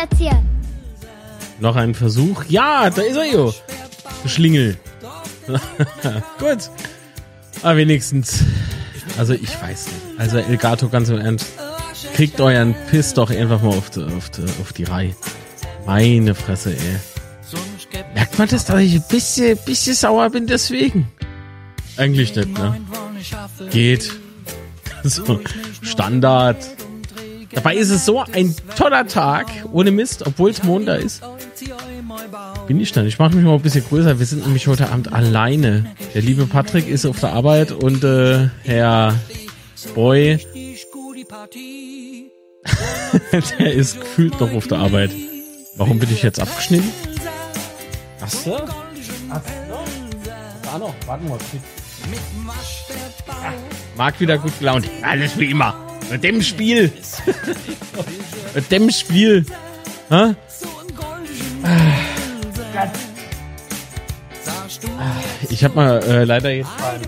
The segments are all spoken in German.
spazieren. Noch ein Versuch. Ja, da ist er jo. Schlingel. Gut. Aber wenigstens. Also ich weiß nicht. Also Elgato, ganz im Ernst. Kriegt euren Piss doch einfach mal auf die, auf die, auf die Reihe. Meine Fresse, ey. Merkt man das, dass ich ein bisschen, bisschen sauer bin deswegen? Eigentlich nicht, ne? Geht. So, Standard. Dabei ist es so ein toller Tag, ohne Mist, obwohl es Montag ist. Bin ich dann. Ich mache mich mal ein bisschen größer. Wir sind nämlich heute Abend alleine. Der liebe Patrick ist auf der Arbeit und äh, Herr Boy, der ist gefühlt noch auf der Arbeit. Warum bin ich jetzt abgeschnitten? Ach so. Ach so. Da noch. Warte mal. Ah, Marc wieder gut gelaunt. Alles wie immer. Mit dem Spiel. Mit dem Spiel. Hä? Ich habe mal äh, leider jetzt beim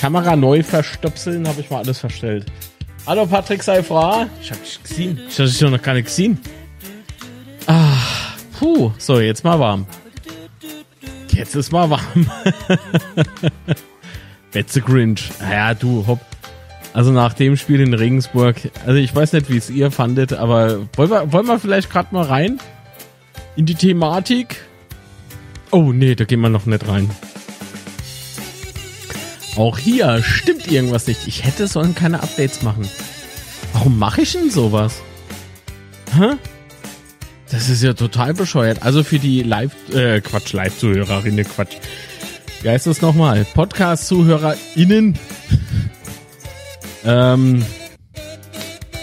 Kamera neu verstöpseln, habe ich mal alles verstellt. Hallo Patrick Seifra. Ich hab dich gesehen. Ich hab dich noch gar nicht gesehen. Ah, puh. So, jetzt mal warm. Jetzt ist mal warm. Betze Grinch. Ja, du, hopp. Also nach dem Spiel in Regensburg, also ich weiß nicht, wie es ihr fandet, aber wollen wir, wollen wir vielleicht gerade mal rein in die Thematik? Oh nee, da gehen wir noch nicht rein. Auch hier stimmt irgendwas nicht. Ich hätte sollen keine Updates machen. Warum mache ich denn sowas? Hä? Das ist ja total bescheuert. Also für die Live, äh, Quatsch, Live-Zuhörerinnen, Quatsch. Wie heißt das nochmal? Podcast-ZuhörerInnen. Ähm,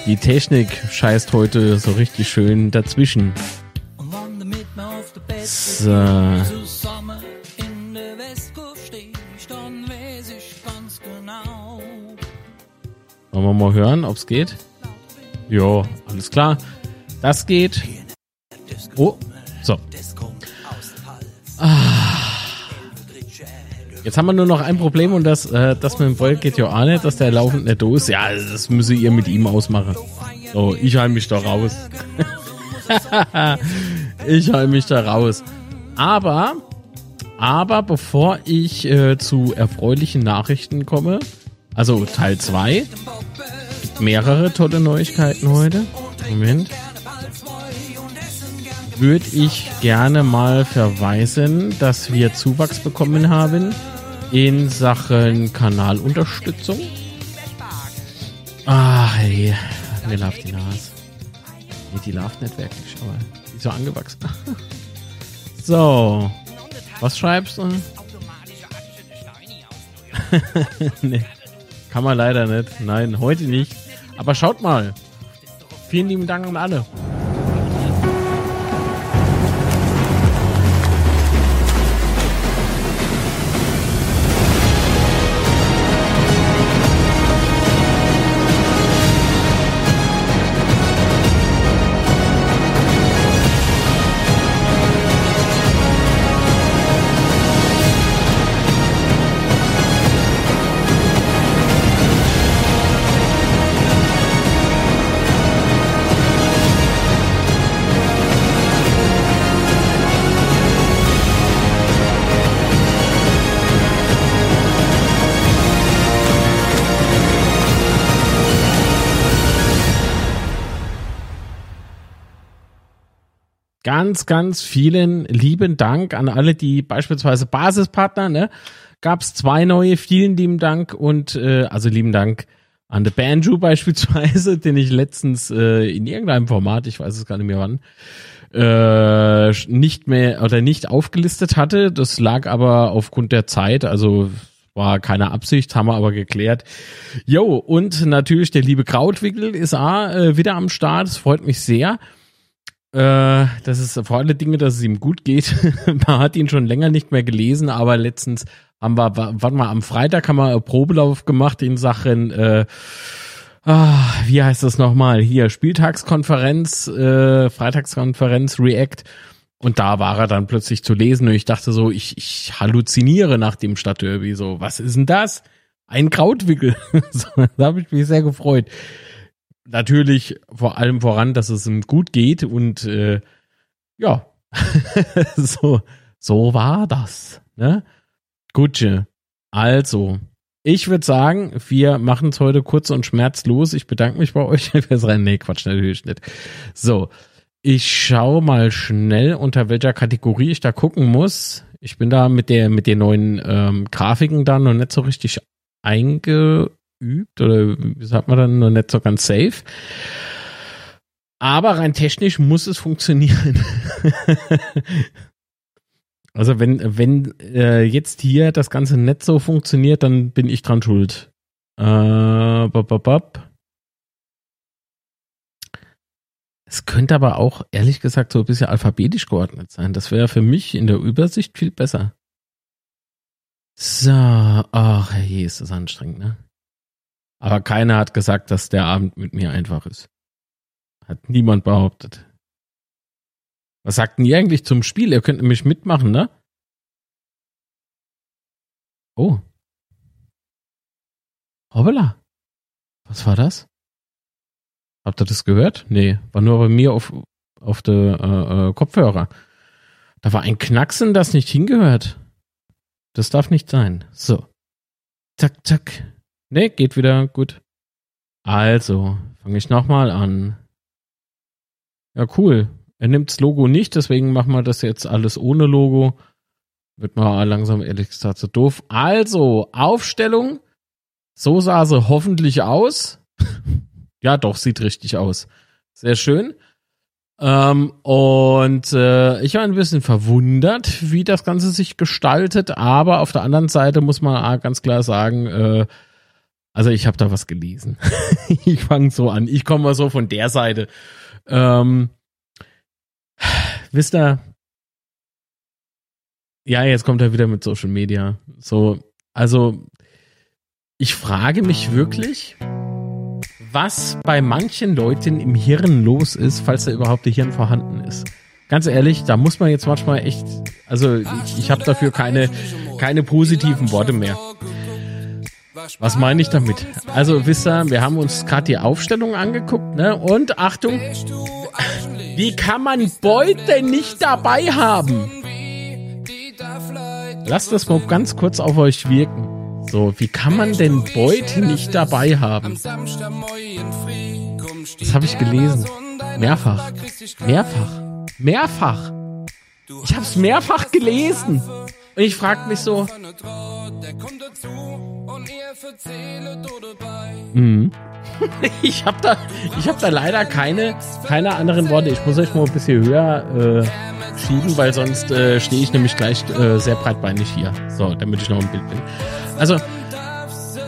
die Technik scheißt heute so richtig schön dazwischen. So. Wollen wir mal hören, ob's geht? Jo, alles klar. Das geht. Oh, so. Ah. Jetzt haben wir nur noch ein Problem und das, äh, das mit dem Boy geht ja auch nicht, dass der laufend nicht da ist. Ja, das müsse ihr mit ihm ausmachen. So, ich heim mich da raus. ich heim mich da raus. Aber, aber bevor ich äh, zu erfreulichen Nachrichten komme, also Teil 2, mehrere tolle Neuigkeiten heute. Moment würde ich gerne mal verweisen, dass wir Zuwachs bekommen haben in Sachen Kanalunterstützung. Ah, hey, mir läuft die Nase. Nee, die läuft nicht wirklich, aber die ist so angewachsen. so, was schreibst du? nee, kann man leider nicht. Nein, heute nicht. Aber schaut mal. Vielen lieben Dank an alle. Ganz, ganz vielen lieben Dank an alle, die beispielsweise Basispartner, ne? Gab es zwei neue, vielen lieben Dank und äh, also lieben Dank an The Banjo beispielsweise, den ich letztens äh, in irgendeinem Format, ich weiß es gar nicht mehr wann, äh, nicht mehr oder nicht aufgelistet hatte. Das lag aber aufgrund der Zeit, also war keine Absicht, haben wir aber geklärt. Jo, und natürlich der liebe Krautwickel ist auch, äh, wieder am Start, das freut mich sehr. Äh, das ist vor alle Dinge, dass es ihm gut geht. man hat ihn schon länger nicht mehr gelesen, aber letztens haben wir, warte mal, am Freitag haben wir einen Probelauf gemacht in Sachen, äh, ah, wie heißt das nochmal? Hier, Spieltagskonferenz, äh, Freitagskonferenz, React. Und da war er dann plötzlich zu lesen und ich dachte so, ich, ich halluziniere nach dem Stadtderby. So, was ist denn das? Ein Krautwickel. so, da habe ich mich sehr gefreut. Natürlich vor allem voran, dass es ihm gut geht und äh, ja, so, so war das. Ne? Gutsche. Also, ich würde sagen, wir machen es heute kurz und schmerzlos. Ich bedanke mich bei euch fürs Rennen. Nee, Quatsch, natürlich nicht. So, ich schaue mal schnell, unter welcher Kategorie ich da gucken muss. Ich bin da mit der mit den neuen ähm, Grafiken da noch nicht so richtig eingeübt oder wie sagt man dann noch nicht so ganz safe. Aber rein technisch muss es funktionieren. also wenn, wenn äh, jetzt hier das Ganze nicht so funktioniert, dann bin ich dran schuld. Äh, bop, bop, bop. Es könnte aber auch, ehrlich gesagt, so ein bisschen alphabetisch geordnet sein. Das wäre für mich in der Übersicht viel besser. So, ach, je, ist das anstrengend, ne? Aber keiner hat gesagt, dass der Abend mit mir einfach ist. Hat niemand behauptet. Was sagt denn ihr eigentlich zum Spiel? Ihr könnt nämlich mitmachen, ne? Oh. Hoppala. Was war das? Habt ihr das gehört? Nee, war nur bei mir auf, auf der äh, äh, Kopfhörer. Da war ein Knacksen, das nicht hingehört. Das darf nicht sein. So. Zack, zack. Nee, geht wieder. Gut. Also, fange ich nochmal an. Ja, cool. Er nimmt das Logo nicht, deswegen machen wir das jetzt alles ohne Logo. Wird mal langsam ehrlich gesagt so doof. Also, Aufstellung. So sah sie hoffentlich aus. ja, doch, sieht richtig aus. Sehr schön. Ähm, und äh, ich war ein bisschen verwundert, wie das Ganze sich gestaltet, aber auf der anderen Seite muss man ganz klar sagen, äh, also ich habe da was gelesen. ich fange so an. Ich komme mal so von der Seite. Ähm, wisst ihr, ja, jetzt kommt er wieder mit Social Media. So, also ich frage mich wirklich, was bei manchen Leuten im Hirn los ist, falls da überhaupt der Hirn vorhanden ist. Ganz ehrlich, da muss man jetzt manchmal echt, also ich, ich habe dafür keine, keine positiven Worte mehr. Was meine ich damit? Also wisst ihr, wir haben uns gerade die Aufstellung angeguckt, ne? Und Achtung, wie kann man Beute nicht dabei haben? Lasst das mal ganz kurz auf euch wirken. So, wie kann man denn Beute nicht dabei haben? Das habe ich gelesen. Mehrfach. Mehrfach. Mehrfach. Ich habe es mehrfach gelesen. Und ich frage mich so. Mhm. ich habe da, ich habe da leider keine, keine anderen Worte. Ich muss euch mal ein bisschen höher äh, schieben, weil sonst äh, stehe ich nämlich gleich äh, sehr breitbeinig hier. So, damit ich noch im Bild bin. Also,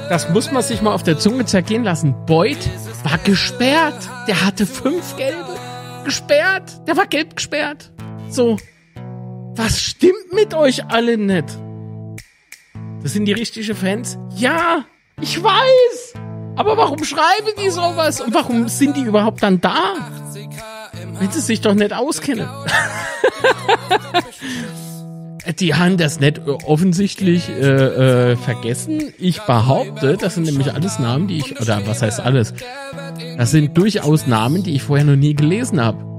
das muss man sich mal auf der Zunge zergehen lassen. Boyd war gesperrt. Der hatte fünf gelbe. Gesperrt. Der war gelb gesperrt. So. Was stimmt mit euch alle nicht? Das sind die richtigen Fans? Ja, ich weiß. Aber warum schreiben die sowas? Und warum sind die überhaupt dann da? Wenn sie sich doch nicht auskennen. die haben das nicht offensichtlich äh, äh, vergessen. Ich behaupte, das sind nämlich alles Namen, die ich, oder was heißt alles? Das sind durchaus Namen, die ich vorher noch nie gelesen habe.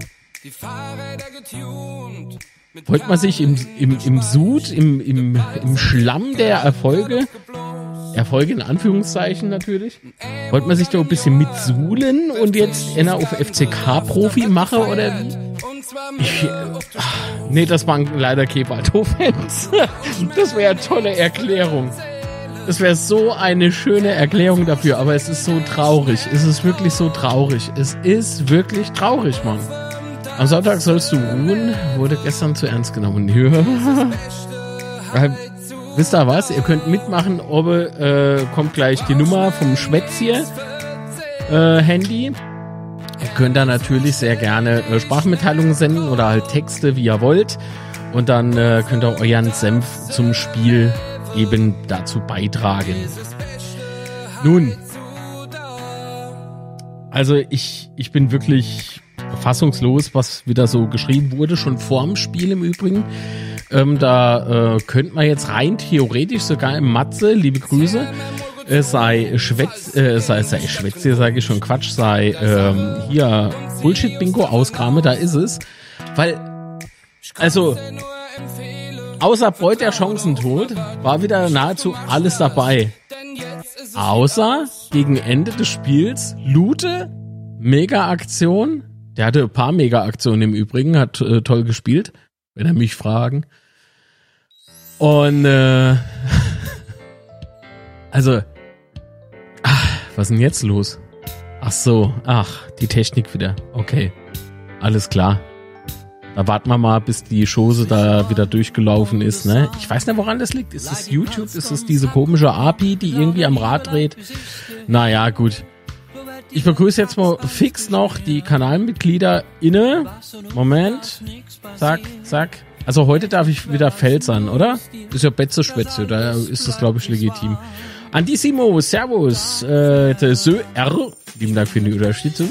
Wollte man sich im, im, im Sud, im, im, im Schlamm der Erfolge Erfolge in Anführungszeichen natürlich. Wollte man sich da ein bisschen mitsuhlen und jetzt einer auf FCK-Profi mache oder wie? Ich, ach, nee, das waren leider Kebalto-Fans. Das wäre eine tolle Erklärung. Das wäre so eine schöne Erklärung dafür, aber es ist so traurig. Es ist wirklich so traurig. Es ist wirklich traurig, Mann. Am Sonntag sollst du ruhen, wurde gestern zu ernst genommen. Ja. Wisst ihr was? Ihr könnt mitmachen, ob äh, kommt gleich die Nummer vom Schwätzier äh, Handy. Ihr könnt da natürlich sehr gerne äh, Sprachmitteilungen senden oder halt Texte, wie ihr wollt. Und dann äh, könnt ihr euren Senf zum Spiel eben dazu beitragen. Nun, also ich, ich bin wirklich fassungslos, was wieder so geschrieben wurde, schon vorm Spiel im Übrigen. Ähm, da äh, könnte man jetzt rein theoretisch sogar im Matze, liebe Grüße, äh, sei Schwätz, äh, sei, sei Schwätze, sage ich schon Quatsch, sei ähm, hier Bullshit-Bingo auskrame, da ist es. Weil, also, außer Beut der Chancentod war wieder nahezu alles dabei. Außer gegen Ende des Spiels Lute, Mega-Aktion. Der hatte ein paar Mega-Aktionen im Übrigen, hat äh, toll gespielt, wenn er mich fragen. Und äh, also, ach, was ist denn jetzt los? Ach so, ach, die Technik wieder. Okay, alles klar. Da warten wir mal, bis die Chose da wieder durchgelaufen ist. Ne? Ich weiß nicht, woran das liegt. Ist es YouTube? Ist es diese komische API, die irgendwie am Rad dreht? Naja, gut. Ich begrüße jetzt mal fix noch die Kanalmitglieder inne. Moment. Zack, zack. Also heute darf ich wieder Felsern, oder? Ist ja Betze Spätze, da ist das, glaube ich, legitim. Andissimo, Servus, äh, Sö R, lieben Dank für die Unterstützung.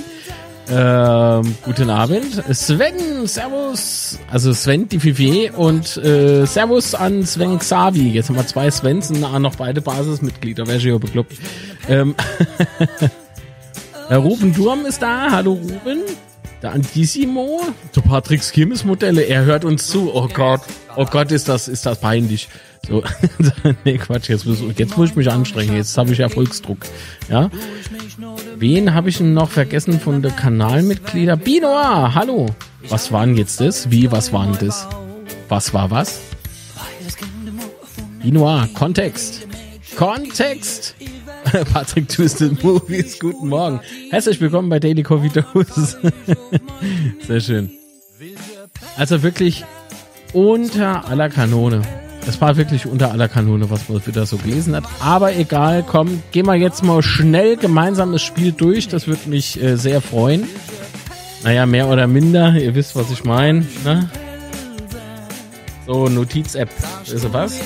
Ähm, guten Abend. Sven, Servus. Also Sven, die Vivier und äh, Servus an Sven Xavi. Jetzt haben wir zwei Svens und noch beide Basismitglieder. Wäre schon bekloppt. Ähm, Ruben Durm ist da. Hallo Ruben. Der Antissimo. Der Patricks Kirmesmodelle. Er hört uns zu. Oh Gott. Oh Gott, ist das, ist das peinlich. So, nee, Quatsch, jetzt muss, jetzt muss ich mich anstrengen. Jetzt habe ich Erfolgsdruck. Ja. Wen habe ich noch vergessen von der Kanalmitglieder? Binoa, hallo. Was waren jetzt das? Wie, was waren das? Was war was? Binoa, Kontext. Kontext. Patrick Twisted Movies, guten Morgen. Herzlich willkommen bei Daily Coffee Dose. Sehr schön. Also wirklich unter aller Kanone. Es war wirklich unter aller Kanone, was man wieder so gelesen hat. Aber egal, komm, gehen wir jetzt mal schnell gemeinsam das Spiel durch. Das würde mich äh, sehr freuen. Naja, mehr oder minder. Ihr wisst, was ich meine. Ne? So, Notiz-App. Ist was?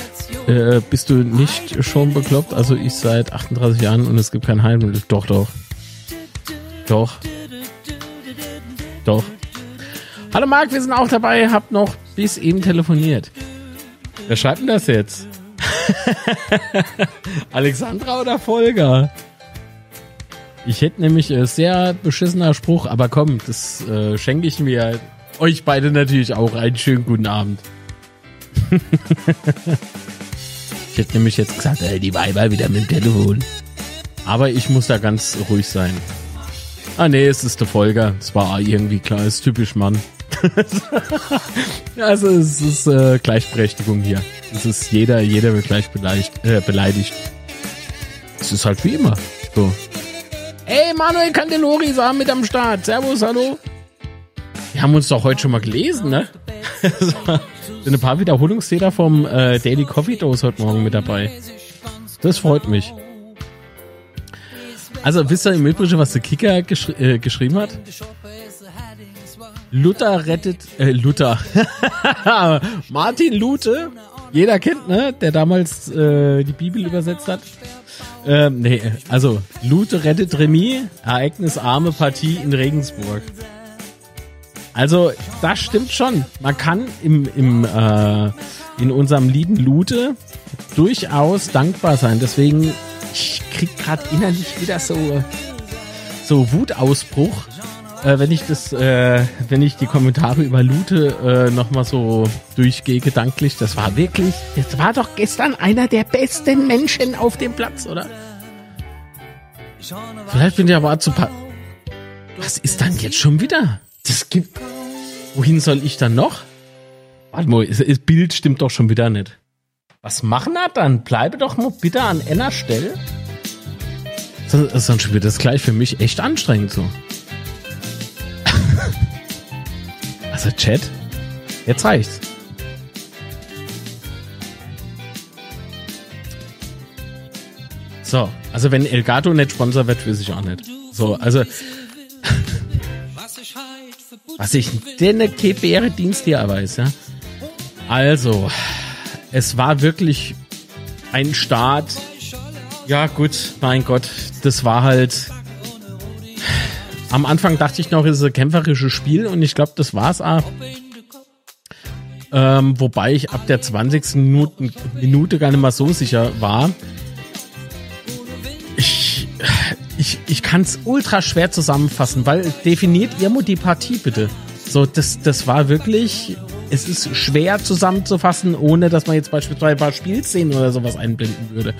Äh, bist du nicht schon bekloppt? Also ich seit 38 Jahren und es gibt kein Heilmittel. Doch, doch. Doch. Doch. Hallo Marc, wir sind auch dabei. Hab noch bis eben telefoniert. Wer schreibt denn das jetzt? Alexandra oder Volker? Ich hätte nämlich äh, sehr beschissener Spruch, aber komm, das äh, schenke ich mir euch beide natürlich auch. Einen schönen guten Abend. ich hätte nämlich jetzt gesagt, ey, die Weiber wieder mit dem Telefon. Aber ich muss da ganz ruhig sein. Ah nee, es ist der Volker. Es war irgendwie klar, ist typisch Mann. also es ist äh, Gleichberechtigung hier. Es ist jeder, jeder wird gleich beleidigt. Äh, beleidigt. Es ist halt wie immer. So. Ey, Manuel Candelori ist mit am Start. Servus, hallo. Wir haben uns doch heute schon mal gelesen, ne? sind ein paar Wiederholungstäter vom äh, Daily Coffee Dose heute Morgen mit dabei. Das freut mich. Also wisst ihr im Übrigen, was der Kicker geschri äh, geschrieben hat? Luther rettet, äh, Luther. Martin Lute, jeder kennt, ne? Der damals äh, die Bibel übersetzt hat. Ähm, nee, also Lute rettet Remis, ereignisarme Partie in Regensburg. Also, das stimmt schon. Man kann im, im, äh, in unserem lieben Lute durchaus dankbar sein. Deswegen, ich krieg gerade innerlich wieder so, so Wutausbruch äh, wenn ich das, äh, wenn ich die Kommentare über Lute äh, nochmal so durchgehe gedanklich, das war wirklich, das war doch gestern einer der besten Menschen auf dem Platz, oder? Vielleicht bin ich aber zu pa Was ist dann jetzt schon wieder? Das gibt. Wohin soll ich dann noch? Warte mal, das Bild stimmt doch schon wieder nicht. Was machen wir dann? Bleibe doch mal bitte an einer Stelle. Sonst wird das gleich für mich echt anstrengend so. Also Chat, jetzt reicht's. So, also wenn Elgato nicht Sponsor wird, weiß ich auch nicht. So, also was ich denn eine KPR Dienst hier weiß, ja. Also, es war wirklich ein Start. Ja, gut, mein Gott, das war halt am Anfang dachte ich noch, es ist ein kämpferisches Spiel und ich glaube, das war's auch. Ähm, wobei ich ab der 20. Minuten, Minute gar nicht mal so sicher war. Ich, ich kann es ultra schwer zusammenfassen, weil definiert ihr die Partie bitte. So, das, das war wirklich, es ist schwer zusammenzufassen, ohne dass man jetzt beispielsweise ein paar Spielszenen oder sowas einblenden würde.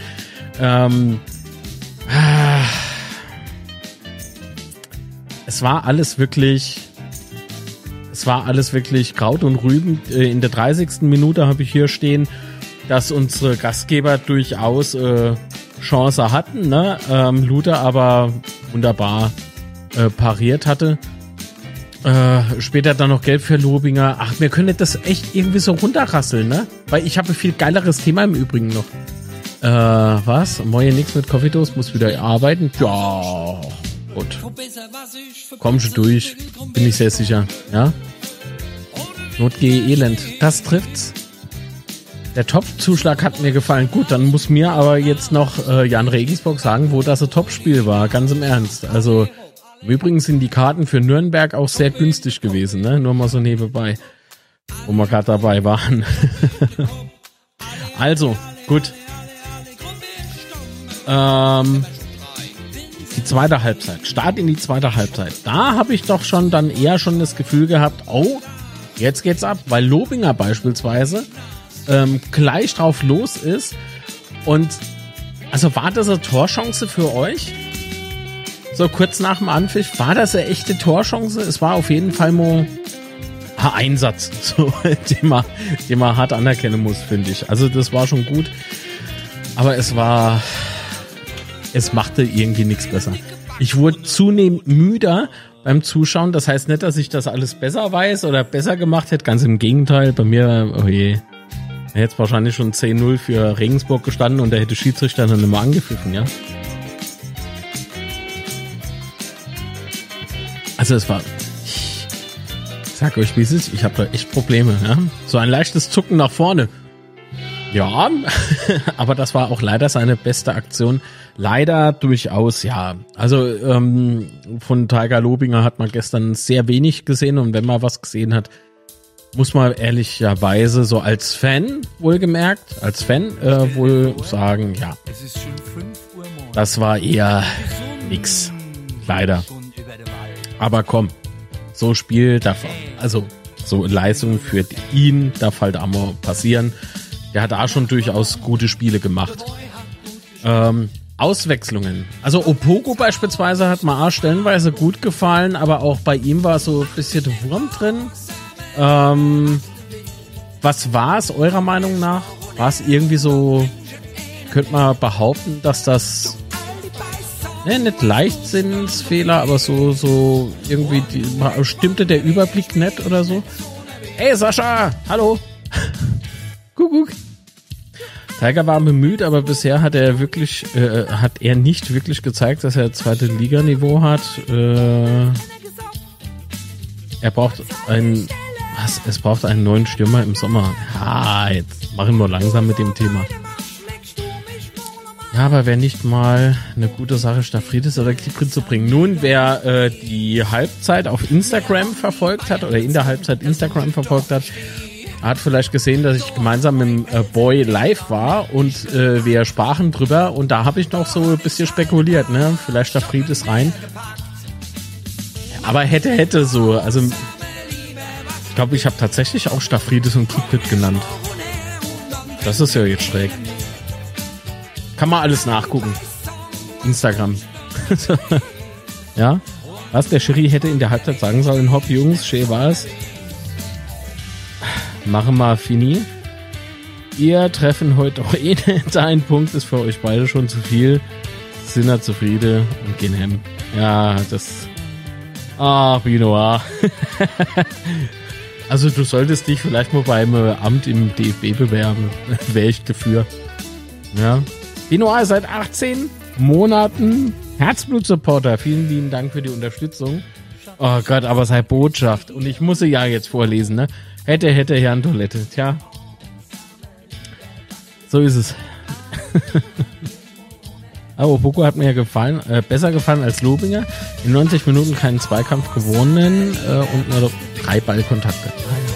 Ähm, ah, es war alles wirklich, es war alles wirklich Kraut und Rüben. Äh, in der 30. Minute habe ich hier stehen, dass unsere Gastgeber durchaus äh, Chance hatten, ne? Ähm, Luther aber wunderbar äh, pariert hatte. Äh, später dann noch Gelb für Lobinger. Ach, wir können das echt irgendwie so runterrasseln, ne? Weil ich habe ein viel geileres Thema im Übrigen noch. Äh, was? Moje nix mit Coffeedos, muss wieder arbeiten? Ja, gut. Komm schon durch, bin ich sehr sicher, ja? Not gehe elend. Das trifft's. Der Top-Zuschlag hat mir gefallen. Gut, dann muss mir aber jetzt noch äh, Jan Regensburg sagen, wo das ein Top-Spiel war. Ganz im Ernst. Also Übrigens sind die Karten für Nürnberg auch sehr günstig gewesen, ne? Nur mal so nebenbei, wo wir gerade dabei waren. also, gut. Ähm, die zweite Halbzeit. Start in die zweite Halbzeit. Da habe ich doch schon dann eher schon das Gefühl gehabt, oh, jetzt geht's ab, weil Lobinger beispielsweise ähm, gleich drauf los ist. Und also war das eine Torchance für euch? so kurz nach dem Anpfiff, war das eine echte Torchance? Es war auf jeden Fall mal ein Einsatz, so, den, man, den man hart anerkennen muss, finde ich. Also das war schon gut, aber es war, es machte irgendwie nichts besser. Ich wurde zunehmend müder beim Zuschauen. Das heißt nicht, dass ich das alles besser weiß oder besser gemacht hätte. Ganz im Gegenteil. Bei mir, oh je, hätte wahrscheinlich schon 10-0 für Regensburg gestanden und der hätte Schiedsrichter dann immer angepfiffen, ja. Also es war. Ich sag euch, wie es ist. Ich habe da echt Probleme. Ja? So ein leichtes Zucken nach vorne. Ja, aber das war auch leider seine beste Aktion. Leider durchaus, ja. Also ähm, von Tiger Lobinger hat man gestern sehr wenig gesehen und wenn man was gesehen hat, muss man ehrlicherweise so als Fan wohlgemerkt, als Fan äh, wohl sagen, ja. Das war eher nix. Leider. Aber komm, so Spiel darf, also so Leistung für ihn darf halt auch mal passieren. Der hat da schon durchaus gute Spiele gemacht. Ähm, Auswechslungen. Also Opogo beispielsweise hat mir auch stellenweise gut gefallen, aber auch bei ihm war so ein bisschen Wurm drin. Ähm, was war es eurer Meinung nach? War es irgendwie so, könnte man behaupten, dass das ne, nicht Leichtsinnsfehler, aber so, so irgendwie die, stimmte der Überblick nett oder so. Hey Sascha, hallo. Kuckuck. Tiger war bemüht, aber bisher hat er wirklich, äh, hat er nicht wirklich gezeigt, dass er zweite Liganiveau hat. Äh, er braucht einen, was? Es braucht einen neuen Stürmer im Sommer. Ah, jetzt machen wir langsam mit dem Thema. Ja, aber wer nicht mal eine gute Sache Staphridis oder Kiprin zu bringen. Nun, wer äh, die Halbzeit auf Instagram verfolgt hat oder in der Halbzeit Instagram verfolgt hat, hat vielleicht gesehen, dass ich gemeinsam mit dem äh, Boy live war und äh, wir sprachen drüber und da habe ich noch so ein bisschen spekuliert, ne? Vielleicht Staphridis rein. Aber hätte, hätte so. Also glaube, ich habe tatsächlich auch Staphridis und Kiprit genannt. Das ist ja jetzt schräg. Kann man alles nachgucken. Instagram. ja? Was der Schiri hätte in der Halbzeit sagen sollen, hopp Jungs, schön war es. Machen wir fini. Ihr treffen heute auch eh nicht. Ein Punkt ist für euch beide schon zu viel. Sind da zufrieden und gehen hem. Ja, das. Ach, Binoir. also du solltest dich vielleicht mal beim Amt im DFB bewerben. Wäre ich dafür. Ja. Benoit seit 18 Monaten Herzblut-Supporter. Vielen lieben Dank für die Unterstützung. Oh Gott, aber sei Botschaft. Und ich muss sie ja jetzt vorlesen, ne? Hätte, hätte, Herrn Toilette. Tja. So ist es. Aber Boko hat mir ja gefallen, äh, besser gefallen als Lobinger. In 90 Minuten keinen Zweikampf gewonnen äh, und nur drei Ballkontakte. Ah,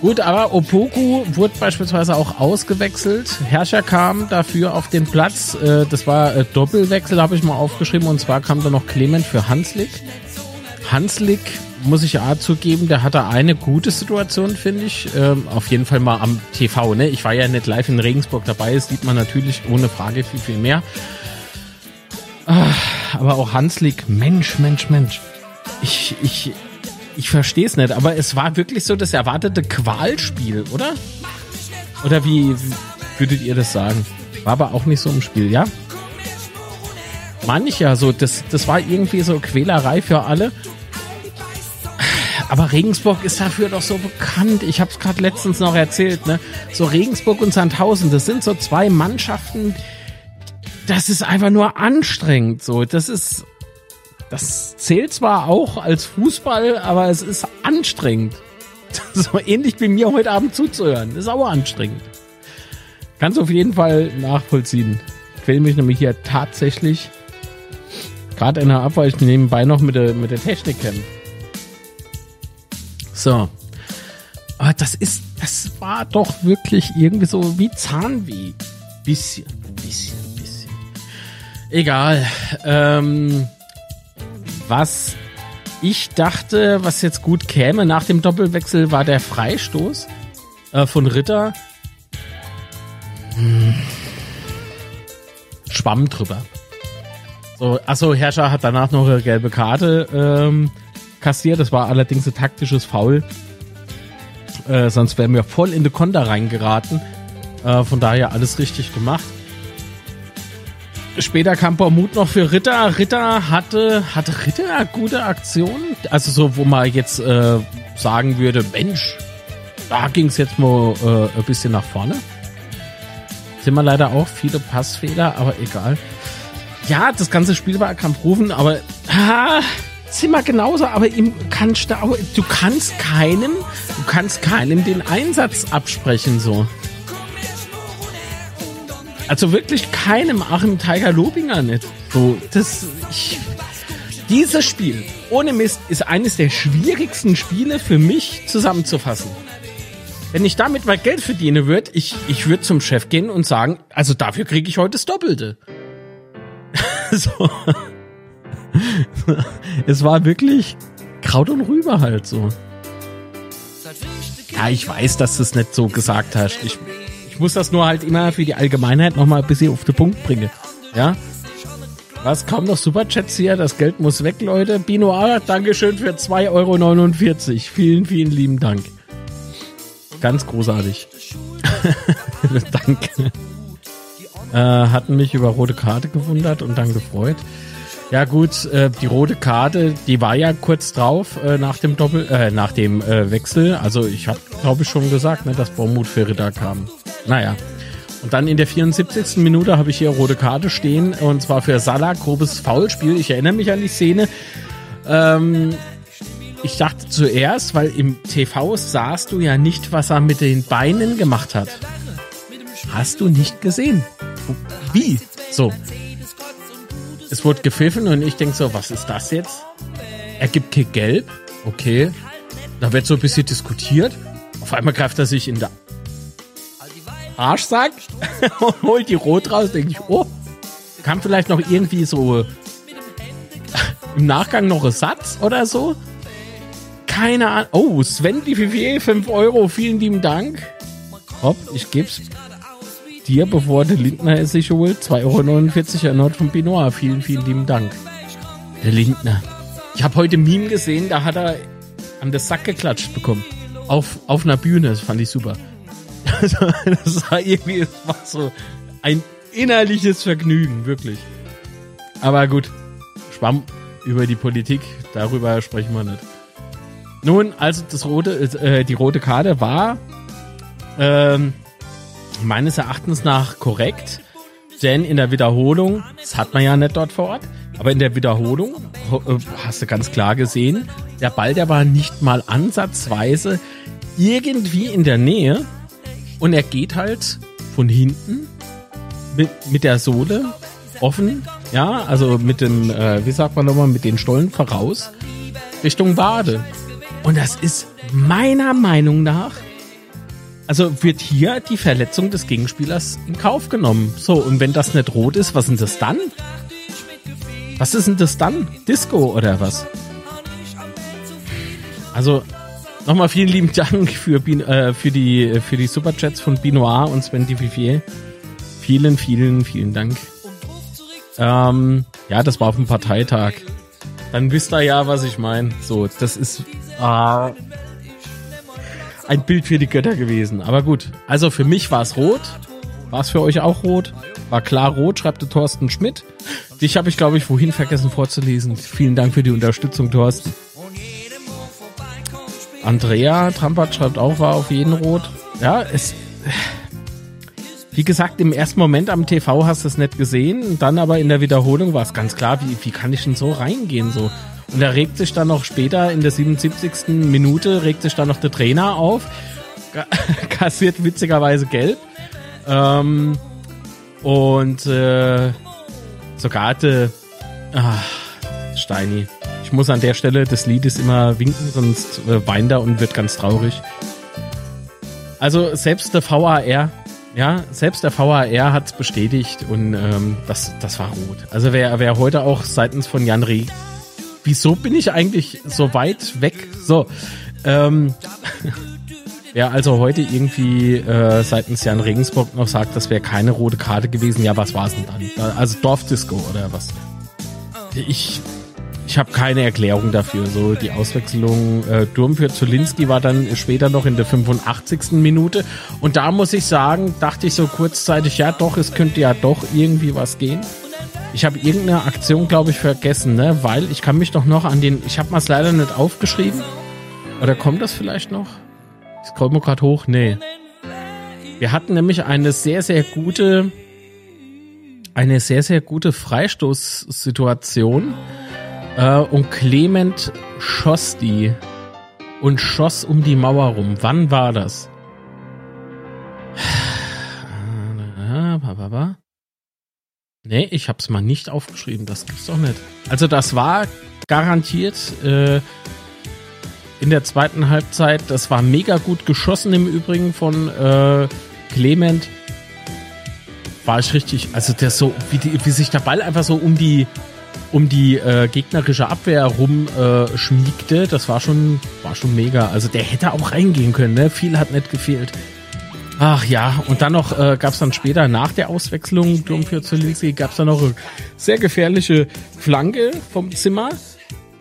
Gut, aber Opoku wurde beispielsweise auch ausgewechselt. Herrscher kam dafür auf den Platz. Äh, das war äh, Doppelwechsel, habe ich mal aufgeschrieben. Und zwar kam da noch Clement für Hanslik. Hanslik, muss ich ja zugeben, der hatte eine gute Situation, finde ich. Ähm, auf jeden Fall mal am TV. Ne? Ich war ja nicht live in Regensburg dabei. Das sieht man natürlich ohne Frage viel, viel mehr. Ah, aber auch Hanslik, Mensch, Mensch, Mensch. Ich, ich, ich verstehe es nicht, aber es war wirklich so das erwartete Qualspiel, oder? Oder wie würdet ihr das sagen? War aber auch nicht so im Spiel, ja? Mancher, so, das, das war irgendwie so Quälerei für alle. Aber Regensburg ist dafür doch so bekannt. Ich habe es gerade letztens noch erzählt, ne? So Regensburg und Sandhausen, das sind so zwei Mannschaften. Das ist einfach nur anstrengend. So, das ist das zählt zwar auch als Fußball, aber es ist anstrengend. So ähnlich wie mir heute Abend zuzuhören. Das ist auch anstrengend. Kannst auf jeden Fall nachvollziehen. Ich will mich nämlich hier tatsächlich gerade in der Abwehr nebenbei noch mit der, mit der Technik kämpfen. So. Aber das ist, das war doch wirklich irgendwie so wie Zahnweh. Bisschen, bisschen, bisschen. Egal. Ähm, was ich dachte, was jetzt gut käme nach dem Doppelwechsel, war der Freistoß äh, von Ritter. Hm. Schwamm drüber. So, achso, Herrscher hat danach noch eine gelbe Karte ähm, kassiert. Das war allerdings ein taktisches Foul. Äh, sonst wären wir voll in die Konter reingeraten. Äh, von daher alles richtig gemacht. Später kam Bormut noch für Ritter. Ritter hatte, hatte Ritter gute Aktion? Also so, wo man jetzt äh, sagen würde, Mensch, da ging es jetzt mal äh, ein bisschen nach vorne. Sind wir leider auch viele Passfehler, aber egal. Ja, das ganze Spiel war Kampfrufen, aber ah, wir genauso, aber ihm kannst du, auch, du kannst keinem, du kannst keinem den Einsatz absprechen so. Also wirklich keinem Achim Tiger Lobinger nicht. So, das, ich, dieses Spiel, ohne Mist, ist eines der schwierigsten Spiele für mich zusammenzufassen. Wenn ich damit mal Geld verdiene würde, ich, ich würde zum Chef gehen und sagen, also dafür kriege ich heute das Doppelte. so. es war wirklich Kraut und Rüber halt so. Ja, ich weiß, dass du es nicht so gesagt hast. Ich, ich muss das nur halt immer für die Allgemeinheit nochmal ein bisschen auf den Punkt bringen. Ja? Was, kaum noch Superchats hier? Das Geld muss weg, Leute. Binoir, Dankeschön für 2,49 Euro. Vielen, vielen lieben Dank. Ganz großartig. Danke. Äh, hatten mich über rote Karte gewundert und dann gefreut. Ja gut, äh, die rote Karte, die war ja kurz drauf äh, nach dem Doppel, äh, nach dem äh, Wechsel. Also ich habe, glaube ich, schon gesagt, ne, dass Baumut für Ritter kam. Naja. Und dann in der 74. Minute habe ich hier rote Karte stehen und zwar für Salah, grobes Foulspiel. Ich erinnere mich an die Szene. Ähm, ich dachte zuerst, weil im TV sahst du ja nicht, was er mit den Beinen gemacht hat. Hast du nicht gesehen? Wie? So. Es wurde gepfiffen und ich denke so, was ist das jetzt? Er gibt Kick gelb. Okay. Da wird so ein bisschen diskutiert. Auf einmal greift er sich in der Arschsack und holt die Rot raus. Denke ich, oh, kam vielleicht noch irgendwie so im Nachgang noch ein Satz oder so. Keine Ahnung. Oh, Sven, die Vivier, 5 Euro, vielen lieben Dank. Hopp, ich geb's dir, bevor der Lindner es sich holt. 2,49 Euro erneut von Benoit. Vielen, vielen lieben Dank. Der Lindner. Ich habe heute Meme gesehen, da hat er an den Sack geklatscht bekommen. Auf, auf einer Bühne, das fand ich super. das war irgendwie, es war so ein innerliches Vergnügen, wirklich. Aber gut, Schwamm über die Politik, darüber sprechen wir nicht. Nun, also das rote, äh, die rote Karte war ähm, meines Erachtens nach korrekt, denn in der Wiederholung, das hat man ja nicht dort vor Ort, aber in der Wiederholung äh, hast du ganz klar gesehen, der Ball, der war nicht mal ansatzweise irgendwie in der Nähe und er geht halt von hinten mit, mit der Sohle offen, ja, also mit dem, äh, wie sagt man nochmal, mit den Stollen voraus Richtung Bade. Und das ist meiner Meinung nach also wird hier die Verletzung des Gegenspielers in Kauf genommen. So, und wenn das nicht rot ist, was ist das dann? Was ist denn das dann? Disco oder was? Also, nochmal vielen lieben Dank für, äh, für die, für die Superchats von Binoir und Sven Vivier. Vielen, vielen, vielen Dank. Ähm, ja, das war auf dem Parteitag. Dann wisst ihr ja, was ich meine. So, das ist äh, ein Bild für die Götter gewesen. Aber gut, also für mich war es rot. War es für euch auch rot? War klar rot, schreibt Thorsten Schmidt. Dich habe ich, glaube ich, wohin vergessen vorzulesen. Vielen Dank für die Unterstützung, Thorsten. Andrea Trampert schreibt auch, war auf jeden rot. Ja, es. Wie gesagt, im ersten Moment am TV hast du es nicht gesehen, dann aber in der Wiederholung war es ganz klar, wie, wie kann ich denn so reingehen so? Und da regt sich dann noch später in der 77. Minute regt sich dann noch der Trainer auf, kassiert witzigerweise gelb. Ähm, und äh, sogar der ah, Steini. Ich muss an der Stelle des Liedes immer winken, sonst äh, weint er und wird ganz traurig. Also selbst der VAR, ja, selbst der VAR hat es bestätigt und ähm, das, das war rot. Also wer, wer heute auch seitens von Jan Reh, wieso bin ich eigentlich so weit weg? So, ähm, wer also heute irgendwie äh, seitens Jan Regensburg noch sagt, das wäre keine rote Karte gewesen, ja, was war es denn dann? Also Dorfdisco oder was? Ich ich habe keine Erklärung dafür. So die Auswechslung äh, Durm für Zulinski war dann später noch in der 85. Minute. Und da muss ich sagen, dachte ich so kurzzeitig, ja doch, es könnte ja doch irgendwie was gehen. Ich habe irgendeine Aktion, glaube ich, vergessen, ne? Weil ich kann mich doch noch an den. Ich habe mal leider nicht aufgeschrieben. Oder kommt das vielleicht noch? Ich scroll mal gerade hoch. Nee. Wir hatten nämlich eine sehr, sehr gute. Eine sehr, sehr gute Freistoßsituation. Äh, und Clement schoss die und schoss um die Mauer rum. Wann war das? Nee, ich hab's mal nicht aufgeschrieben. Das gibt's doch nicht. Also das war garantiert äh, in der zweiten Halbzeit. Das war mega gut geschossen im Übrigen von äh, Clement. War ich richtig, also der so, wie, die, wie sich der Ball einfach so um die um die äh, gegnerische Abwehr rum äh, schmiegte, das war schon, war schon mega. Also der hätte auch reingehen können, ne? Viel hat nicht gefehlt. Ach ja, und dann noch äh, gab es dann später nach der Auswechslung für Zulinski gab es dann noch eine sehr gefährliche Flanke vom Zimmer.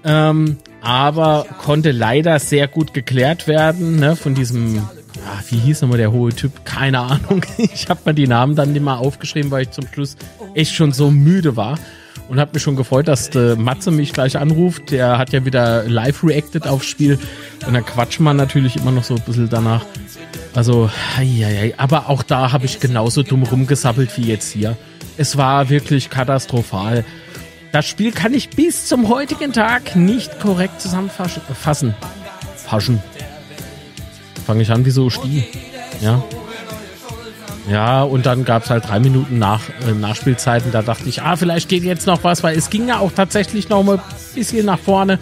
Ähm, aber konnte leider sehr gut geklärt werden, ne, von diesem, ja, wie hieß nochmal der hohe Typ? Keine Ahnung. Ich habe mir die Namen dann nicht mal aufgeschrieben, weil ich zum Schluss echt schon so müde war und habe mich schon gefreut, dass der Matze mich gleich anruft. Der hat ja wieder live reacted aufs Spiel und dann quatscht man natürlich immer noch so ein bisschen danach. Also, hei, aber auch da habe ich genauso dumm rumgesappelt wie jetzt hier. Es war wirklich katastrophal. Das Spiel kann ich bis zum heutigen Tag nicht korrekt zusammenfassen. Fassen. Faschen. Fange ich an wie so Sti. Ja. Ja, und dann gab es halt drei Minuten nach, äh, Nachspielzeiten. Da dachte ich, ah, vielleicht geht jetzt noch was, weil es ging ja auch tatsächlich noch mal ein bisschen nach vorne.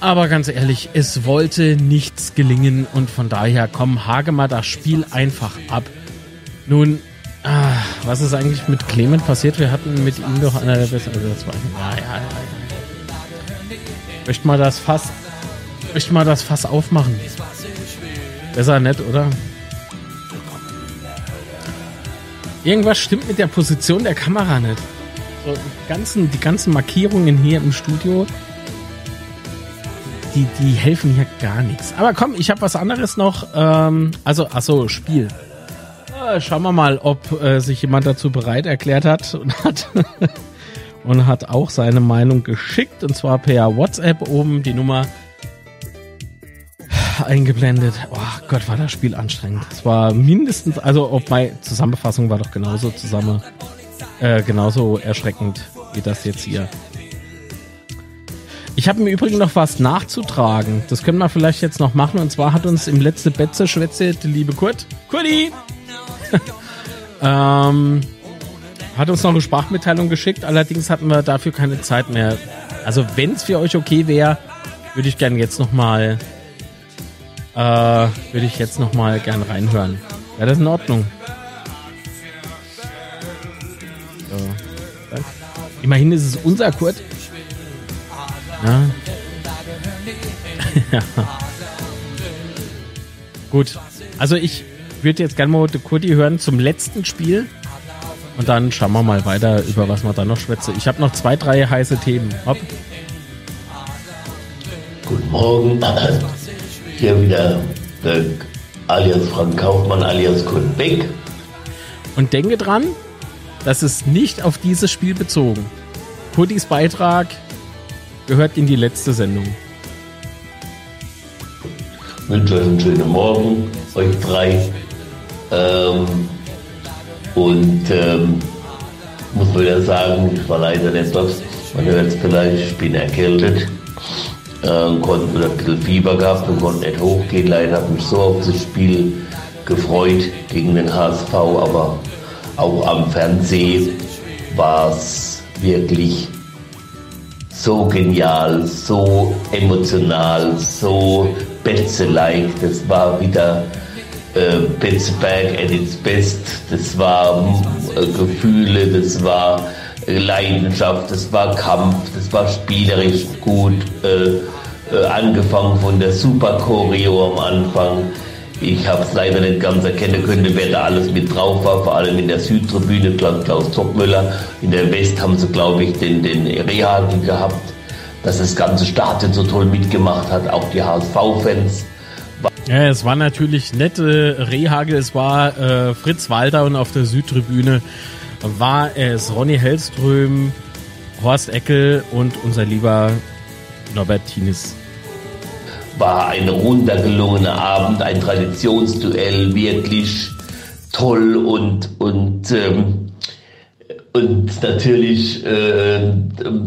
Aber ganz ehrlich, es wollte nichts gelingen und von daher komm, hage mal das Spiel einfach ab. Nun, ah, was ist eigentlich mit Clement passiert? Wir hatten mit ihm doch einer der besten. Also das war, ja, ja, ja. Möchte mal das Fass, möchte mal das Fass aufmachen. Besser nett, oder? Irgendwas stimmt mit der Position der Kamera nicht. So, die, ganzen, die ganzen Markierungen hier im Studio, die, die helfen hier gar nichts. Aber komm, ich habe was anderes noch. Ähm, also, achso, Spiel. Äh, schauen wir mal, ob äh, sich jemand dazu bereit erklärt hat und hat, und hat auch seine Meinung geschickt. Und zwar per WhatsApp oben die Nummer eingeblendet. Oh Gott, war das Spiel anstrengend. Es war mindestens, also auf meine Zusammenfassung war doch genauso zusammen, äh, genauso erschreckend wie das jetzt hier. Ich habe im Übrigen noch was nachzutragen. Das können wir vielleicht jetzt noch machen. Und zwar hat uns im letzten Betze Schwätze die liebe Kurt, Kurti, ähm, hat uns noch eine Sprachmitteilung geschickt. Allerdings hatten wir dafür keine Zeit mehr. Also wenn es für euch okay wäre, würde ich gerne jetzt noch mal äh, würde ich jetzt noch mal reinhören. Ja, das ist in Ordnung. So. Immerhin ist es unser Kurt. Ja. ja. Gut. Also ich würde jetzt gerne mal Kurti hören zum letzten Spiel. Und dann schauen wir mal weiter, über was man da noch schwätze. Ich habe noch zwei, drei heiße Themen. Hopp. Guten Morgen. Hier wieder der alias Frank Kaufmann alias Kurt Beck. Und denke dran, das ist nicht auf dieses Spiel bezogen. Kurtis Beitrag gehört in die letzte Sendung. Ich wünsche euch einen schönen Morgen, euch drei. Ähm, und ähm, muss man wieder sagen, ich war leider dort. Man hört es vielleicht, ich bin erkältet. Ähm, konnte ein bisschen Fieber gehabt und konnte nicht hochgehen. Leider habe mich so auf das Spiel gefreut gegen den HSV, aber auch am Fernsehen war es wirklich so genial, so emotional, so Betze-like. Das war wieder äh, Betzeberg at its best. Das war äh, Gefühle, das war äh, Leidenschaft, das war Kampf, das war spielerisch gut. Äh, äh, angefangen von der Super Choreo am Anfang. Ich habe es leider nicht ganz erkennen können, wer da alles mit drauf war, vor allem in der Südtribüne, Klaus Zockmüller. In der West haben sie, glaube ich, den, den Rehagel gehabt, dass das ganze Stadion so toll mitgemacht hat, auch die HSV-Fans. Ja, es war natürlich nette Rehagel, es war äh, Fritz Walter und auf der Südtribüne war es Ronny Hellström, Horst Eckel und unser lieber Norbert Tienis war ein runtergelungener Abend, ein Traditionsduell, wirklich toll und, und, ähm, und natürlich äh,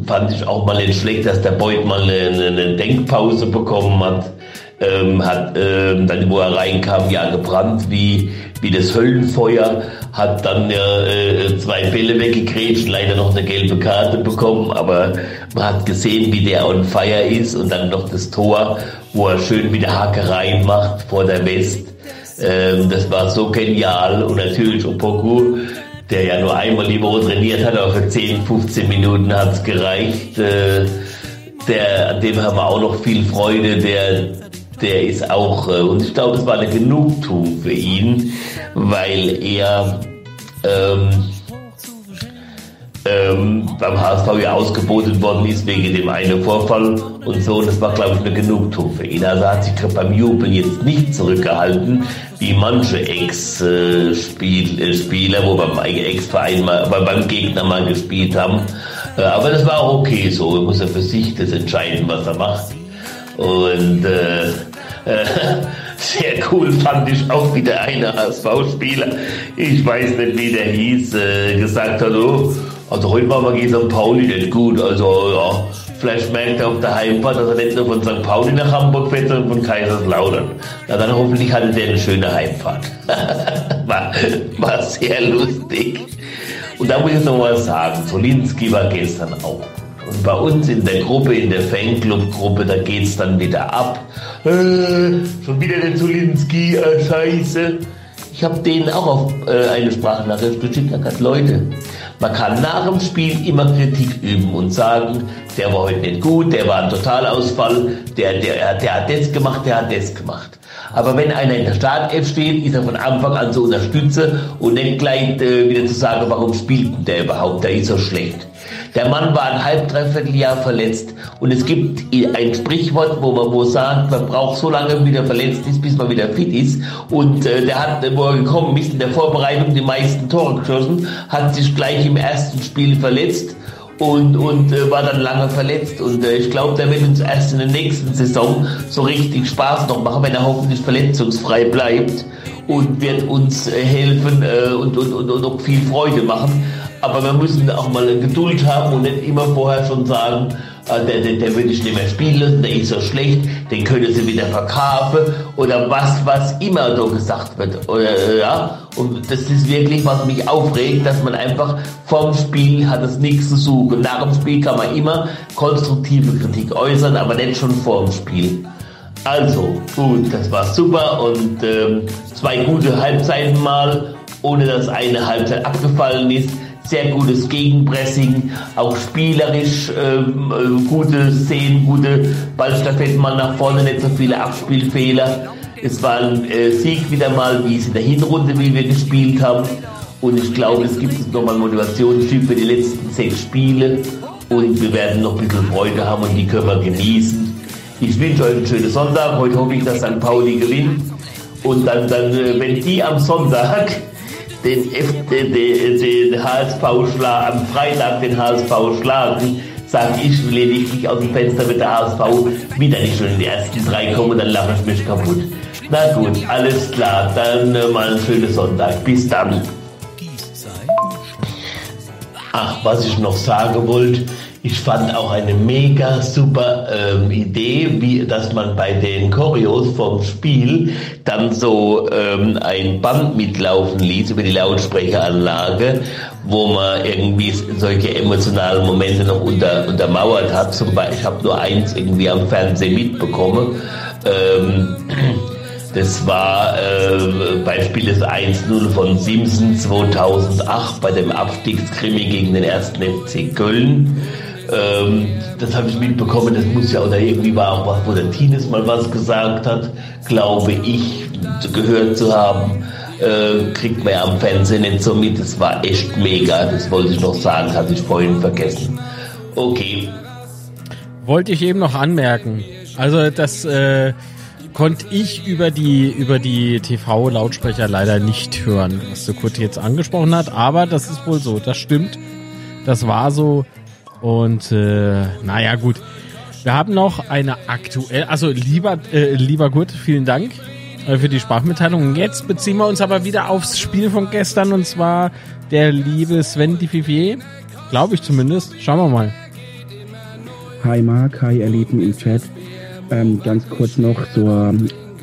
fand ich auch mal nicht schlecht, dass der Beut mal eine, eine Denkpause bekommen hat. Ähm, hat ähm, dann, wo er reinkam, ja gebrannt wie, wie das Höllenfeuer, hat dann äh, zwei Bälle weggekrätscht, leider noch eine gelbe Karte bekommen, aber man hat gesehen, wie der on fire ist und dann noch das Tor wo er schön wieder Hackereien macht vor der West. Ähm, das war so genial und natürlich Opoku, der ja nur einmal die Woche trainiert hat, aber für 10, 15 Minuten hat es gereicht. Äh, der, an dem haben wir auch noch viel Freude, der, der ist auch, äh, und ich glaube, es war eine Genugtuung für ihn, weil er ähm, ähm, beim HSV ja ausgebotet worden ist wegen dem einen Vorfall und so. Und das war, glaube ich, eine Genugtuung für ihn. Also hat sich beim Jubel jetzt nicht zurückgehalten, wie manche Ex-Spieler, wo beim Ex-Verein mal, beim Gegner mal gespielt haben. Äh, aber das war auch okay so. Er muss ja für sich das entscheiden, was er macht. Und äh, äh, sehr cool fand ich auch wieder einer HSV-Spieler, ich weiß nicht, wie der hieß, äh, gesagt hat, oh, also heute man gegen St. Pauli nicht gut. Also ja, vielleicht merkt er auf der Heimfahrt, dass er nicht nur von St. Pauli nach Hamburg fährt, sondern von Kaiserslautern. Na dann hoffentlich hatte der eine schöne Heimfahrt. war, war sehr lustig. Und da muss ich noch mal sagen, Solinski war gestern auch. Und bei uns in der Gruppe, in der Fanclub-Gruppe, da geht's dann wieder ab. Schon wieder der Zolinski, äh, scheiße. Ich habe denen auch auf äh, eine Sprachnachricht geschickt, da gesagt, Leute, man kann nach dem Spiel immer Kritik üben und sagen, der war heute nicht gut, der war ein Totalausfall, der, der, der hat das gemacht, der hat das gemacht. Aber wenn einer in der Startelf steht, ist er von Anfang an zu unterstützen und nicht gleich äh, wieder zu sagen, warum spielt der überhaupt, der ist so schlecht. Der Mann war ein halb, dreiviertel Jahr verletzt und es gibt ein Sprichwort, wo man wo sagt, man braucht so lange, wieder verletzt ist, bis man wieder fit ist. Und äh, der hat, wo er gekommen ist, in der Vorbereitung die meisten Tore geschossen, hat sich gleich im ersten Spiel verletzt und, und äh, war dann lange verletzt. Und äh, ich glaube, der wird uns erst in der nächsten Saison so richtig Spaß noch machen, wenn er hoffentlich verletzungsfrei bleibt und wird uns äh, helfen äh, und, und, und, und auch viel Freude machen. Aber wir müssen auch mal Geduld haben und nicht immer vorher schon sagen, äh, der, der, der würde ich nicht mehr spielen lassen, der ist so schlecht, den können sie wieder verkaufen oder was, was immer so gesagt wird. Oder, äh, ja? Und das ist wirklich, was mich aufregt, dass man einfach vom Spiel hat es nichts zu suchen. Nach dem Spiel kann man immer konstruktive Kritik äußern, aber nicht schon vor dem Spiel. Also, gut, das war super und ähm, zwei gute Halbzeiten mal, ohne dass eine Halbzeit abgefallen ist. Sehr gutes Gegenpressing, auch spielerisch ähm, äh, gute Szenen, gute Ballstaffetten mal nach vorne, nicht so viele Abspielfehler. Es war ein äh, Sieg wieder mal, wie es in der Hinrunde, wie wir gespielt haben. Und ich glaube, es gibt uns nochmal Motivationsstück für die letzten sechs Spiele. Und wir werden noch ein bisschen Freude haben und die können wir genießen. Ich wünsche euch einen schönen Sonntag. Heute hoffe ich, dass St. Pauli gewinnt. Und dann, dann äh, wenn die am Sonntag den, F den, HSV schlagen, am Freitag den HSV schlagen, sage ich lediglich aus dem Fenster mit der HSV wieder nicht schon in die ersten drei kommen dann lache ich mich kaputt. Na gut, alles klar, dann äh, mal einen schönen Sonntag. Bis dann. Ach, was ich noch sagen wollte, ich fand auch eine mega super ähm, Idee, wie dass man bei den Choreos vom Spiel dann so ähm, ein Band mitlaufen ließ über die Lautsprecheranlage, wo man irgendwie solche emotionalen Momente noch unter, untermauert hat. Zum Beispiel, ich habe nur eins irgendwie am Fernsehen mitbekommen. Ähm, das war äh, Beispiel des 1-0 von Simpson 2008 bei dem Abstiegskrimi gegen den 1. FC Köln. Ähm, das habe ich mitbekommen, das muss ja, oder irgendwie war wo der Tines mal was gesagt hat, glaube ich, gehört zu haben. Äh, kriegt man ja am Fernsehen nicht so mit. Das war echt mega. Das wollte ich noch sagen, hatte ich vorhin vergessen. Okay. Wollte ich eben noch anmerken. Also das äh, konnte ich über die über die TV-Lautsprecher leider nicht hören, was der Kurt jetzt angesprochen hat. Aber das ist wohl so. Das stimmt. Das war so. Und äh, naja, gut. Wir haben noch eine aktuell, also lieber, äh, lieber Kurt, vielen Dank äh, für die Sprachmitteilung. Jetzt beziehen wir uns aber wieder aufs Spiel von gestern und zwar der liebe Sven Divivier. Glaube ich zumindest. Schauen wir mal. Hi Marc, hi ihr Lieben im Chat. Ähm, ganz kurz noch zur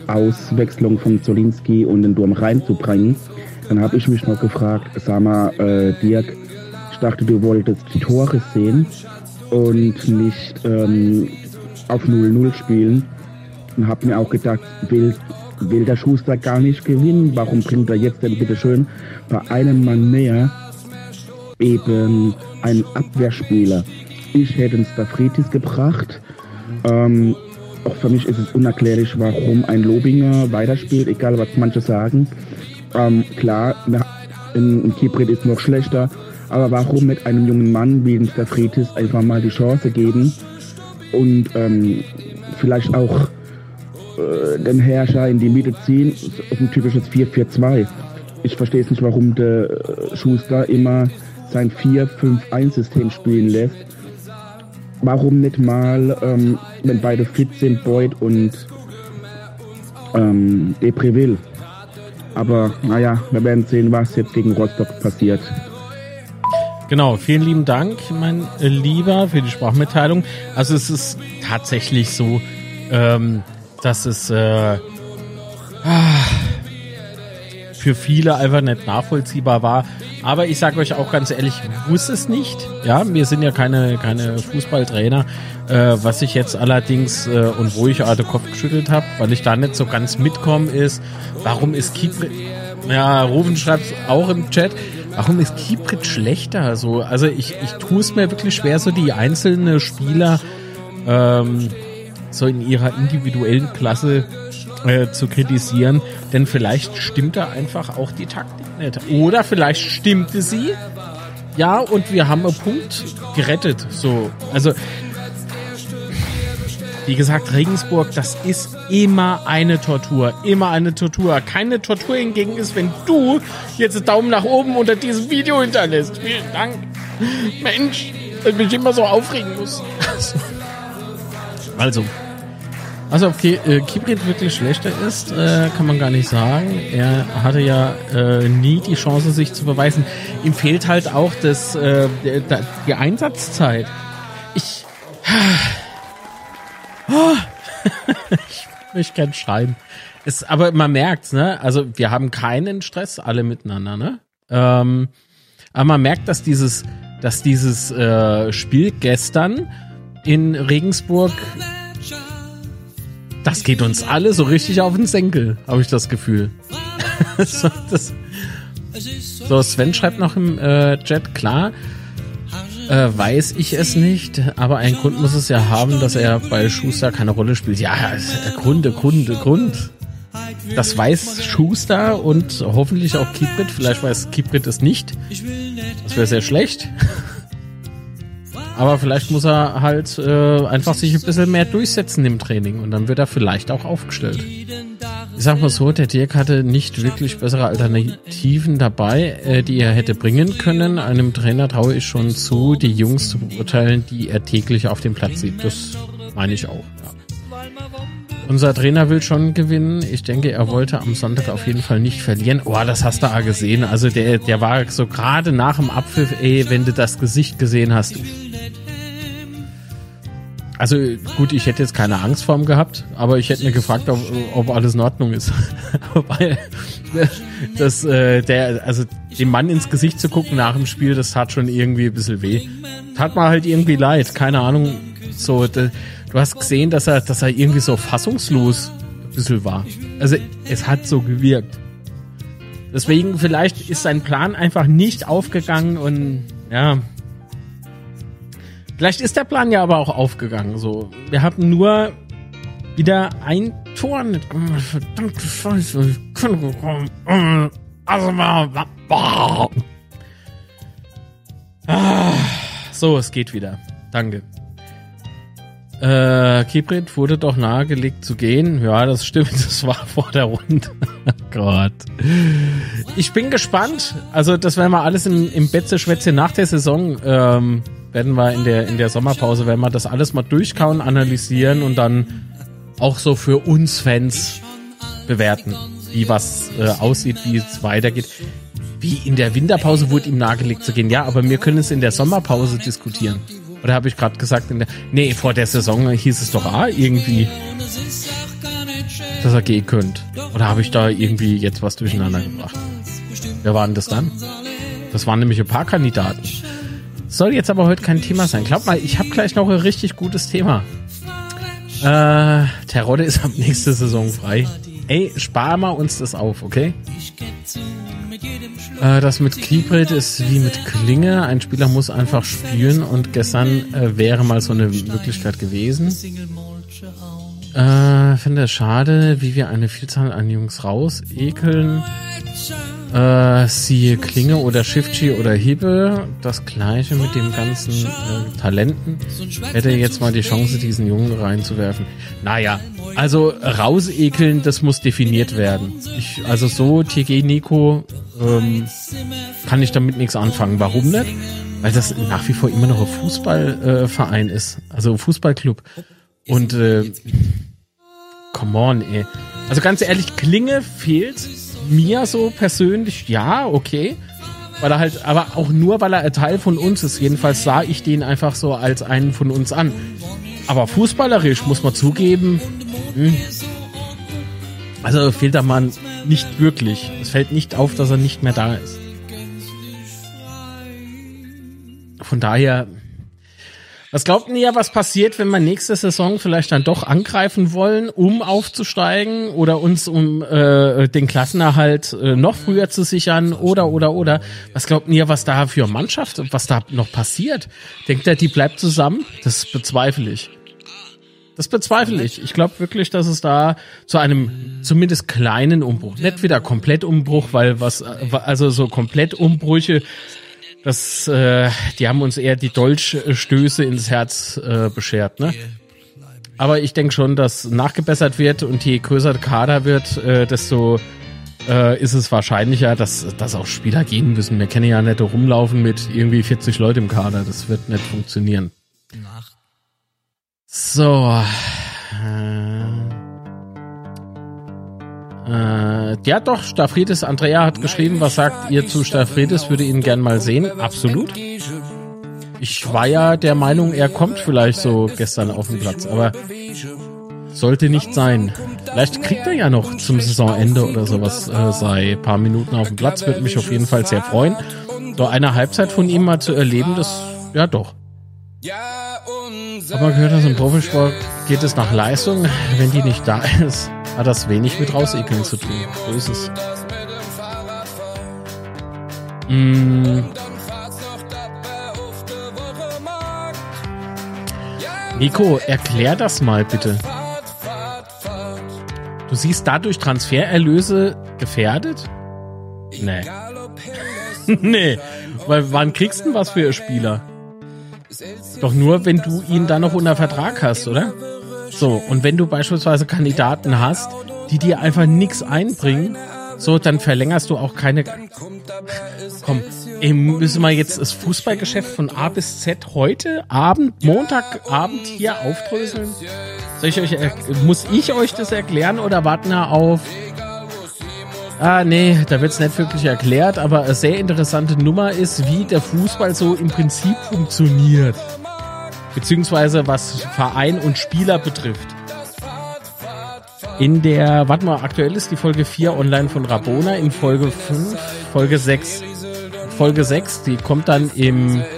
Auswechslung von Zolinski und den Durm reinzubringen. Dann habe ich mich noch gefragt, sag mal, äh, Dirk, dachte, du wolltest die Tore sehen und nicht ähm, auf 0-0 spielen. Und habe mir auch gedacht, will, will der Schuster gar nicht gewinnen. Warum bringt er jetzt denn bitte schön bei einem Mann mehr eben einen Abwehrspieler? Ich hätte einen Stafritis gebracht. Ähm, auch für mich ist es unerklärlich, warum ein Lobinger weiterspielt, egal was manche sagen. Ähm, klar, ein, Kibrit ist noch schlechter, aber warum mit einem jungen Mann wie dem Stafretis einfach mal die Chance geben und ähm, vielleicht auch äh, den Herrscher in die Mitte ziehen auf ein typisches 4-4-2. Ich verstehe es nicht, warum der äh, Schuster immer sein 4-5-1-System spielen lässt. Warum nicht mal, ähm, wenn beide fit sind, Boyd und ähm, Depreville. Aber naja, wir werden sehen, was jetzt gegen Rostock passiert. Genau, vielen lieben Dank, mein Lieber, für die Sprachmitteilung. Also es ist tatsächlich so, ähm, dass es äh, für viele einfach nicht nachvollziehbar war. Aber ich sage euch auch ganz ehrlich, ich wusste es nicht. Ja, wir sind ja keine, keine Fußballtrainer. Äh, was ich jetzt allerdings äh, und wo ich auch Kopf geschüttelt habe, weil ich da nicht so ganz mitkomme, ist, warum ist Keeper... Ja, Rufen schreibt auch im Chat, Warum ist Kiprit schlechter? So, also ich, ich tue es mir wirklich schwer, so die einzelnen Spieler ähm, so in ihrer individuellen Klasse äh, zu kritisieren, denn vielleicht stimmt da einfach auch die Taktik nicht. Oder vielleicht stimmte sie, ja, und wir haben einen Punkt gerettet. So, also wie gesagt, Regensburg, das ist immer eine Tortur. Immer eine Tortur. Keine Tortur hingegen ist, wenn du jetzt einen Daumen nach oben unter diesem Video hinterlässt. Vielen Dank. Mensch, dass ich mich immer so aufregen muss. Also. Also, okay, äh, Kibrit wirklich schlechter ist, äh, kann man gar nicht sagen. Er hatte ja äh, nie die Chance, sich zu beweisen. Ihm fehlt halt auch das, äh, die Einsatzzeit. Ich. Oh. ich, ich kann schreiben. Es, aber man merkt's, ne? Also wir haben keinen Stress alle miteinander, ne? Ähm, aber man merkt, dass dieses, dass dieses äh, Spiel gestern in Regensburg das geht uns alle so richtig auf den Senkel, habe ich das Gefühl. so, das, so, Sven schreibt noch im äh, Chat, klar, äh, weiß ich es nicht, aber ein Grund muss es ja haben, dass er bei Schuster keine Rolle spielt. Ja, äh, Grund, Grund, Grund. Das weiß Schuster und hoffentlich auch Kiprit. Vielleicht weiß Kiprit es nicht. Das wäre sehr schlecht. Aber vielleicht muss er halt äh, einfach sich ein bisschen mehr durchsetzen im Training und dann wird er vielleicht auch aufgestellt. Ich sag mal so, der Dirk hatte nicht wirklich bessere Alternativen dabei, äh, die er hätte bringen können. Einem Trainer traue ich schon zu, die Jungs zu beurteilen, die er täglich auf dem Platz sieht. Das meine ich auch. Ja. Unser Trainer will schon gewinnen. Ich denke, er wollte am Sonntag auf jeden Fall nicht verlieren. Oh, das hast du auch gesehen. Also der, der war so gerade nach dem Abpfiff, ey, wenn du das Gesicht gesehen hast, also gut, ich hätte jetzt keine Angst vor ihm gehabt, aber ich hätte mir gefragt, ob, ob alles in Ordnung ist. Weil das, äh, der, also dem Mann ins Gesicht zu gucken nach dem Spiel, das tat schon irgendwie ein bisschen weh. Tat mir halt irgendwie leid, keine Ahnung. So, de, du hast gesehen, dass er, dass er irgendwie so fassungslos ein bisschen war. Also es hat so gewirkt. Deswegen vielleicht ist sein Plan einfach nicht aufgegangen und ja, Vielleicht ist der Plan ja aber auch aufgegangen. So, wir hatten nur wieder ein Tor. Oh, verdammte Scheiße. Also mal. Ah, so, es geht wieder. Danke. Äh, Kibrit wurde doch nahegelegt zu gehen. Ja, das stimmt. Das war vor der Runde. Gott. Ich bin gespannt. Also, das werden wir alles im, im Betze-Schwätze nach der Saison ähm, werden wir in der, in der Sommerpause, werden wir das alles mal durchkauen, analysieren und dann auch so für uns Fans bewerten, wie was äh, aussieht, wie es weitergeht. Wie in der Winterpause wurde ihm nahegelegt zu gehen. Ja, aber wir können es in der Sommerpause diskutieren. Oder habe ich gerade gesagt, in der. Nee, vor der Saison hieß es doch ah, irgendwie, dass er gehen könnte. Oder habe ich da irgendwie jetzt was durcheinander gebracht? Wer waren das dann? Das waren nämlich ein paar Kandidaten. Soll jetzt aber heute kein Thema sein. Glaub mal, ich habe gleich noch ein richtig gutes Thema. Äh, Terodde ist ab nächste Saison frei. Ey, spar mal uns das auf, okay? Äh, das mit Keybrate ist wie mit Klinge. Ein Spieler muss einfach spielen und gestern äh, wäre mal so eine Möglichkeit gewesen. Äh, finde es schade, wie wir eine Vielzahl an Jungs raus ekeln. Äh, siehe Klinge oder Shifty oder Hiebe. Das gleiche mit dem ganzen äh, Talenten. Hätte jetzt mal die Chance, diesen Jungen reinzuwerfen. Naja, also rausekeln, das muss definiert werden. Ich, also so TG Nico ähm, kann ich damit nichts anfangen. Warum nicht? Weil das nach wie vor immer noch ein Fußballverein äh, ist. Also Fußballclub. Und äh, come on, ey. Also ganz ehrlich, Klinge fehlt mir so persönlich, ja, okay. Weil er halt, aber auch nur, weil er ein Teil von uns ist. Jedenfalls sah ich den einfach so als einen von uns an. Aber fußballerisch muss man zugeben, hm. also fehlt der Mann nicht wirklich. Es fällt nicht auf, dass er nicht mehr da ist. Von daher, was glaubt ihr, was passiert, wenn wir nächste Saison vielleicht dann doch angreifen wollen, um aufzusteigen oder uns um äh, den Klassenerhalt äh, noch früher zu sichern oder oder oder? Was glaubt ihr, was da für Mannschaft, was da noch passiert? Denkt ihr, die bleibt zusammen? Das bezweifle ich. Das bezweifle ich. Ich glaube wirklich, dass es da zu einem zumindest kleinen Umbruch, nicht wieder komplett Umbruch, weil was, also so komplett Umbrüche das, äh, die haben uns eher die Dolchstöße ins Herz äh, beschert, ne? Aber ich denke schon, dass nachgebessert wird und je größer der Kader wird, äh, desto äh, ist es wahrscheinlicher, dass, dass auch Spieler gehen müssen. Wir kennen ja nicht rumlaufen mit irgendwie 40 Leute im Kader. Das wird nicht funktionieren. So. Äh, äh, ja, doch, Stafridis, Andrea hat geschrieben, was sagt ihr zu Stafridis, würde ihn gern mal sehen. Absolut. Ich war ja der Meinung, er kommt vielleicht so gestern auf den Platz, aber sollte nicht sein. Vielleicht kriegt er ja noch zum Saisonende oder sowas äh, sei paar Minuten auf dem Platz, würde mich auf jeden Fall sehr freuen. So eine Halbzeit von ihm mal zu erleben, das, ja doch. Aber man gehört, dass im Profisport geht es nach Leistung. Wenn die nicht da ist, hat das wenig mit rausekeln zu tun. So ist es. Mm. Nico, erklär das mal bitte. Du siehst dadurch Transfererlöse gefährdet? Nee. nee. Weil wann kriegst du was für Spieler? Doch nur, wenn du ihn dann noch unter Vertrag hast, oder? So, und wenn du beispielsweise Kandidaten hast, die dir einfach nichts einbringen, so, dann verlängerst du auch keine. Komm, ey, müssen wir jetzt das Fußballgeschäft von A bis Z heute Abend, Montagabend hier aufdröseln? Soll ich euch, muss ich euch das erklären oder warten wir auf? Ah, nee, da wird's nicht wirklich erklärt, aber eine sehr interessante Nummer ist, wie der Fußball so im Prinzip funktioniert. Beziehungsweise was Verein und Spieler betrifft. In der, warte mal, aktuell ist die Folge 4 online von Rabona, in Folge 5, Folge 6. Folge 6, die kommt dann im...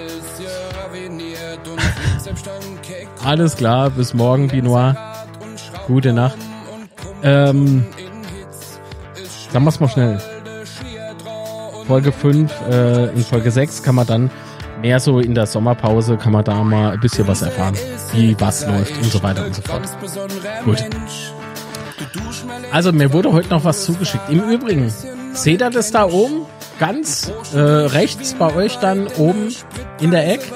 Alles klar, bis morgen, Binoir. Gute Nacht. Ähm, sagen wir's mal schnell. Folge 5, äh, in Folge 6 kann man dann mehr so in der Sommerpause, kann man da mal ein bisschen was erfahren, wie was läuft und so weiter und so fort. Gut. Also mir wurde heute noch was zugeschickt. Im Übrigen, seht ihr das da oben? Ganz äh, rechts bei euch dann oben in der Ecke.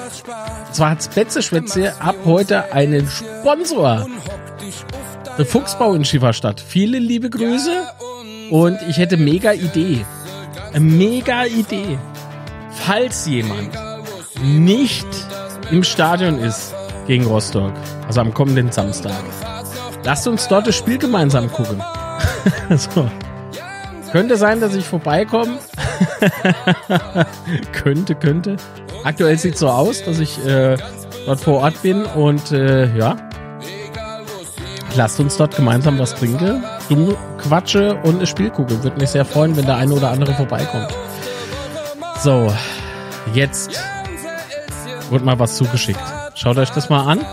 Zwar hat Betzeschwätze ab heute einen Sponsor. Der Fuchsbau in Schieferstadt. Viele liebe Grüße und ich hätte mega Idee. Mega Idee. Falls jemand nicht im Stadion ist gegen Rostock, also am kommenden Samstag, lasst uns dort das Spiel gemeinsam gucken. so. Könnte sein, dass ich vorbeikomme. könnte, könnte. Aktuell sieht so aus, dass ich äh, dort vor Ort bin und äh, ja. Lasst uns dort gemeinsam was trinken, dumm quatsche und eine Spiel gucke. Würde mich sehr freuen, wenn der eine oder andere vorbeikommt. So, jetzt wurde mal was zugeschickt. Schaut euch das mal an.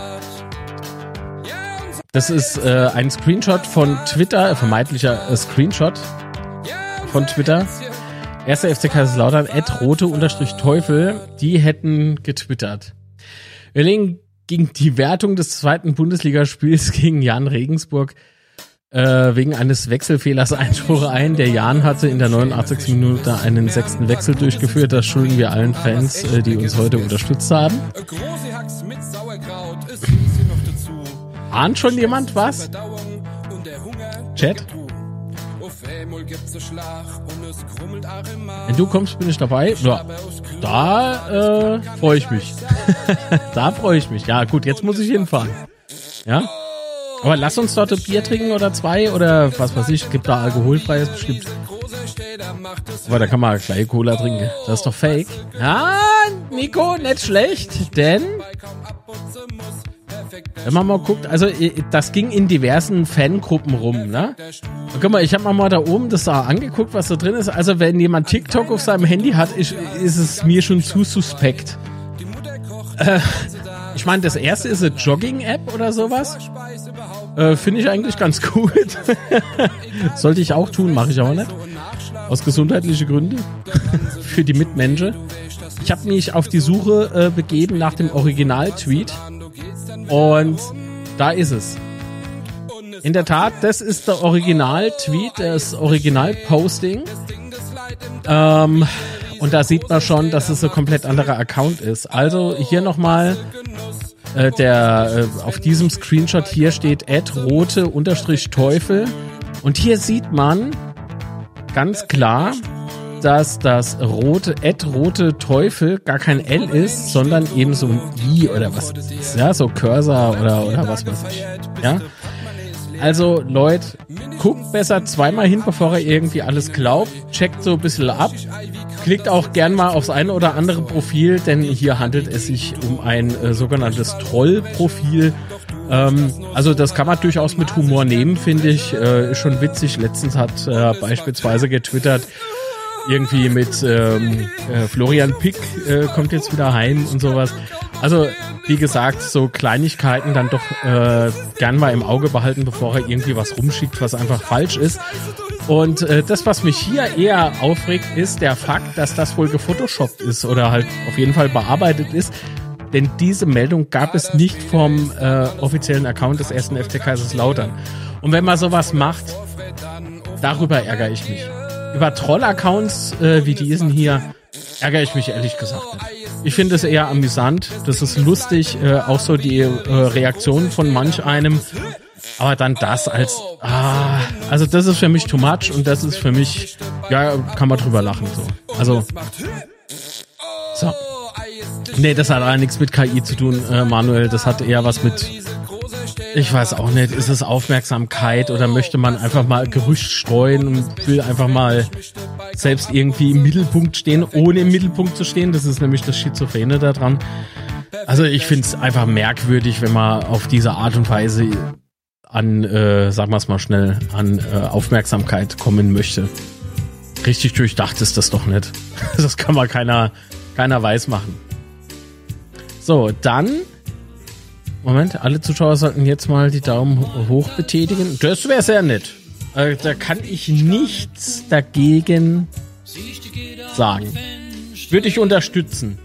Das ist äh, ein Screenshot von Twitter, äh, vermeintlicher äh, Screenshot von Twitter. Erster FC Kaiserslautern, at rote unterstrich Teufel, die hätten getwittert. Legen gegen die Wertung des zweiten Bundesligaspiels gegen Jan Regensburg äh, wegen eines Wechselfehlers Einspruch ein. Der Jan hatte in der 89. Minute einen sechsten Wechsel durchgeführt. Das schulden wir allen Fans, äh, die uns heute unterstützt haben. Ahnt schon jemand was? Chat? Wenn du kommst, bin ich dabei. Ja, da äh, freue ich mich. da freue ich mich. Ja, gut, jetzt muss ich hinfahren. Ja? Aber lass uns dort ein Bier trinken oder zwei oder was weiß ich. Gibt da alkoholfreies bestimmt. Aber da kann man gleich Cola trinken. Das ist doch fake. Ja, Nico, nicht schlecht, denn wenn man mal guckt, also das ging in diversen Fangruppen rum, ne? Guck mal, ich habe mir mal da oben das da angeguckt, was da drin ist. Also wenn jemand TikTok auf seinem Handy hat, ist, ist es mir schon zu suspekt. Äh, ich meine, das erste ist eine Jogging-App oder sowas. Äh, Finde ich eigentlich ganz gut. Sollte ich auch tun, mache ich aber nicht. Aus gesundheitlichen Gründen. Für die Mitmenschen. Ich habe mich auf die Suche äh, begeben nach dem Original-Tweet. Und da ist es. In der Tat, das ist der Original-Tweet, das Original-Posting. Ähm, und da sieht man schon, dass es ein komplett anderer Account ist. Also hier nochmal äh, der äh, auf diesem Screenshot hier steht rote Teufel. Und hier sieht man ganz klar, dass das rote Ad rote Teufel gar kein L ist, sondern eben so ein I oder was ist, ja, so Cursor oder, oder was weiß ich. Ja. Also, Leute, guckt besser zweimal hin, bevor ihr irgendwie alles glaubt. Checkt so ein bisschen ab. Klickt auch gern mal aufs eine oder andere Profil, denn hier handelt es sich um ein äh, sogenanntes Troll-Profil. Ähm, also das kann man durchaus mit Humor nehmen, finde ich. Äh, schon witzig. Letztens hat äh, beispielsweise getwittert, irgendwie mit ähm, äh, Florian Pick äh, kommt jetzt wieder heim und sowas. Also, wie gesagt, so Kleinigkeiten dann doch äh, gern mal im Auge behalten, bevor er irgendwie was rumschickt, was einfach falsch ist. Und äh, das, was mich hier eher aufregt, ist der Fakt, dass das wohl gefotoshoppt ist oder halt auf jeden Fall bearbeitet ist. Denn diese Meldung gab es nicht vom äh, offiziellen Account des ersten FC Kaiserslautern. Und wenn man sowas macht, darüber ärgere ich mich. Über Troll-Accounts äh, wie diesen hier ärgere ich mich ehrlich gesagt nicht. Ich finde es eher amüsant. Das ist lustig, äh, auch so die äh, Reaktionen von manch einem. Aber dann das als, ah, also das ist für mich too much und das ist für mich, ja, kann man drüber lachen so. Also, so. Nee, das hat aber nichts mit KI zu tun, äh, Manuel. Das hat eher was mit ich weiß auch nicht, ist es Aufmerksamkeit oder möchte man einfach mal Gerücht streuen und will einfach mal selbst irgendwie im Mittelpunkt stehen, ohne im Mittelpunkt zu stehen? Das ist nämlich das Schizophrene daran. Also ich finde es einfach merkwürdig, wenn man auf diese Art und Weise an, äh, sagen wir es mal schnell, an äh, Aufmerksamkeit kommen möchte. Richtig durchdacht ist das doch nicht. Das kann man keiner, keiner weiß machen. So, dann Moment, alle Zuschauer sollten jetzt mal die Daumen hoch betätigen. Das wäre sehr nett. Äh, da kann ich nichts dagegen sagen. Würde ich unterstützen.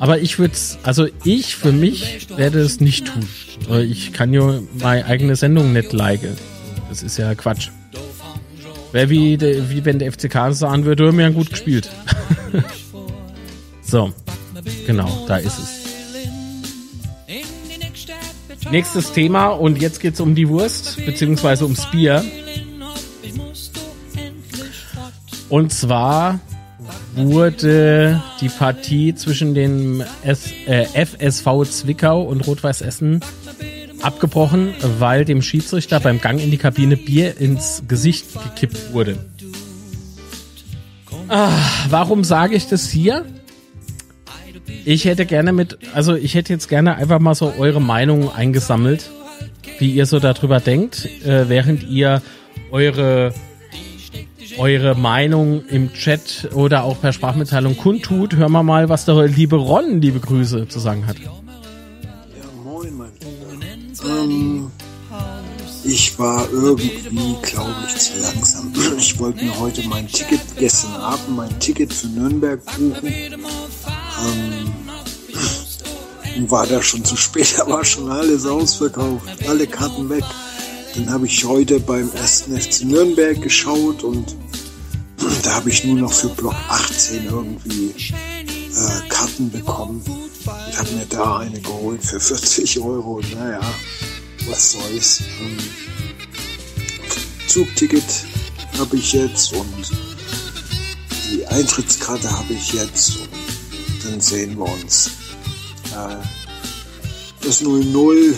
Aber ich würde es, also ich für mich werde es nicht tun. Ich kann ja meine eigene Sendung nicht liken. Das ist ja Quatsch. Wäre wie, wie wenn der FCK sagen würde, wir haben gut gespielt. so, genau, da ist es. Nächstes Thema und jetzt geht's um die Wurst, beziehungsweise ums Bier. Und zwar wurde die Partie zwischen dem S äh, FSV Zwickau und Rot-Weiß Essen abgebrochen, weil dem Schiedsrichter beim Gang in die Kabine Bier ins Gesicht gekippt wurde. Ah, warum sage ich das hier? Ich hätte gerne mit, also ich hätte jetzt gerne einfach mal so eure Meinung eingesammelt, wie ihr so darüber denkt, äh, während ihr eure eure Meinung im Chat oder auch per Sprachmitteilung kundtut. Hören wir mal, was der liebe Ron, liebe Grüße, zu sagen hat. Ja, moin, mein ähm, Ich war irgendwie, glaube ich, zu langsam. Ich wollte mir heute mein Ticket, gestern Abend mein Ticket für Nürnberg buchen. Ähm, war da schon zu spät, da war schon alles ausverkauft, alle Karten weg. Dann habe ich heute beim ersten FC Nürnberg geschaut und da habe ich nur noch für Block 18 irgendwie äh, Karten bekommen. Ich habe mir da eine geholt für 40 Euro. Naja, was soll's. Ähm, Zugticket habe ich jetzt und die Eintrittskarte habe ich jetzt und dann sehen wir uns. Äh, das 0-0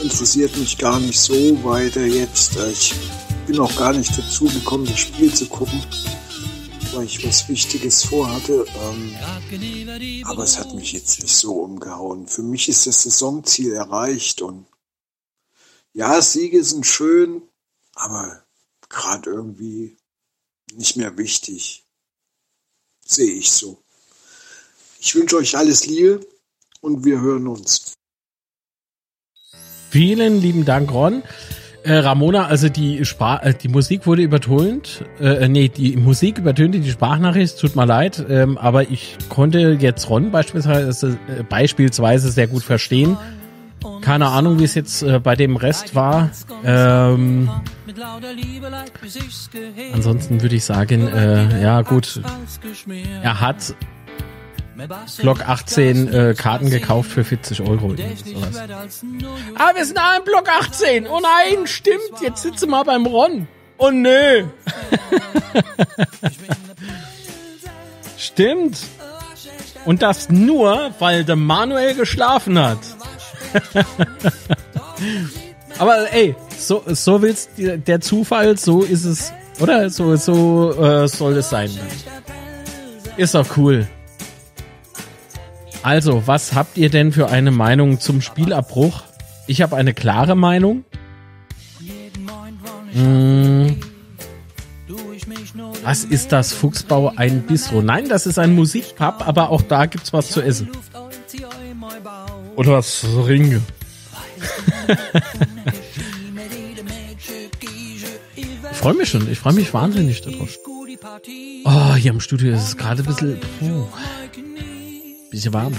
interessiert mich gar nicht so weiter jetzt. Äh, ich bin auch gar nicht dazu gekommen, das Spiel zu gucken, weil ich was Wichtiges vorhatte. Ähm, aber es hat mich jetzt nicht so umgehauen. Für mich ist das Saisonziel erreicht und ja, Siege sind schön, aber gerade irgendwie nicht mehr wichtig. Sehe ich so. Ich wünsche euch alles Liebe und wir hören uns. Vielen lieben Dank, Ron. Äh, Ramona, also die Spar äh, die Musik wurde übertönt. Äh, äh, nee, die Musik übertönte die Sprachnachricht, tut mir leid, ähm, aber ich konnte jetzt Ron beispielsweise, äh, beispielsweise sehr gut verstehen. Keine Ahnung, wie es jetzt äh, bei dem Rest war. Ähm, ansonsten würde ich sagen, äh, ja gut, er hat Block 18 äh, Karten gekauft für 40 Euro. Ah, wir sind alle im Block 18. Oh nein, stimmt. Jetzt sitzen wir beim Ron. Oh nö. stimmt. Und das nur, weil der Manuel geschlafen hat. Aber ey, so, so will's der Zufall, so ist es, oder? So, so äh, soll es sein. Ist doch cool. Also, was habt ihr denn für eine Meinung zum Spielabbruch? Ich habe eine klare Meinung. Hm. Was ist das Fuchsbau ein Bistro? Nein, das ist ein Musikpub, aber auch da gibt's was zu essen. Oder was Ringe. ich freue mich schon, ich freue mich wahnsinnig darauf. Oh, hier im Studio ist es gerade ein bisschen, puh, bisschen warm.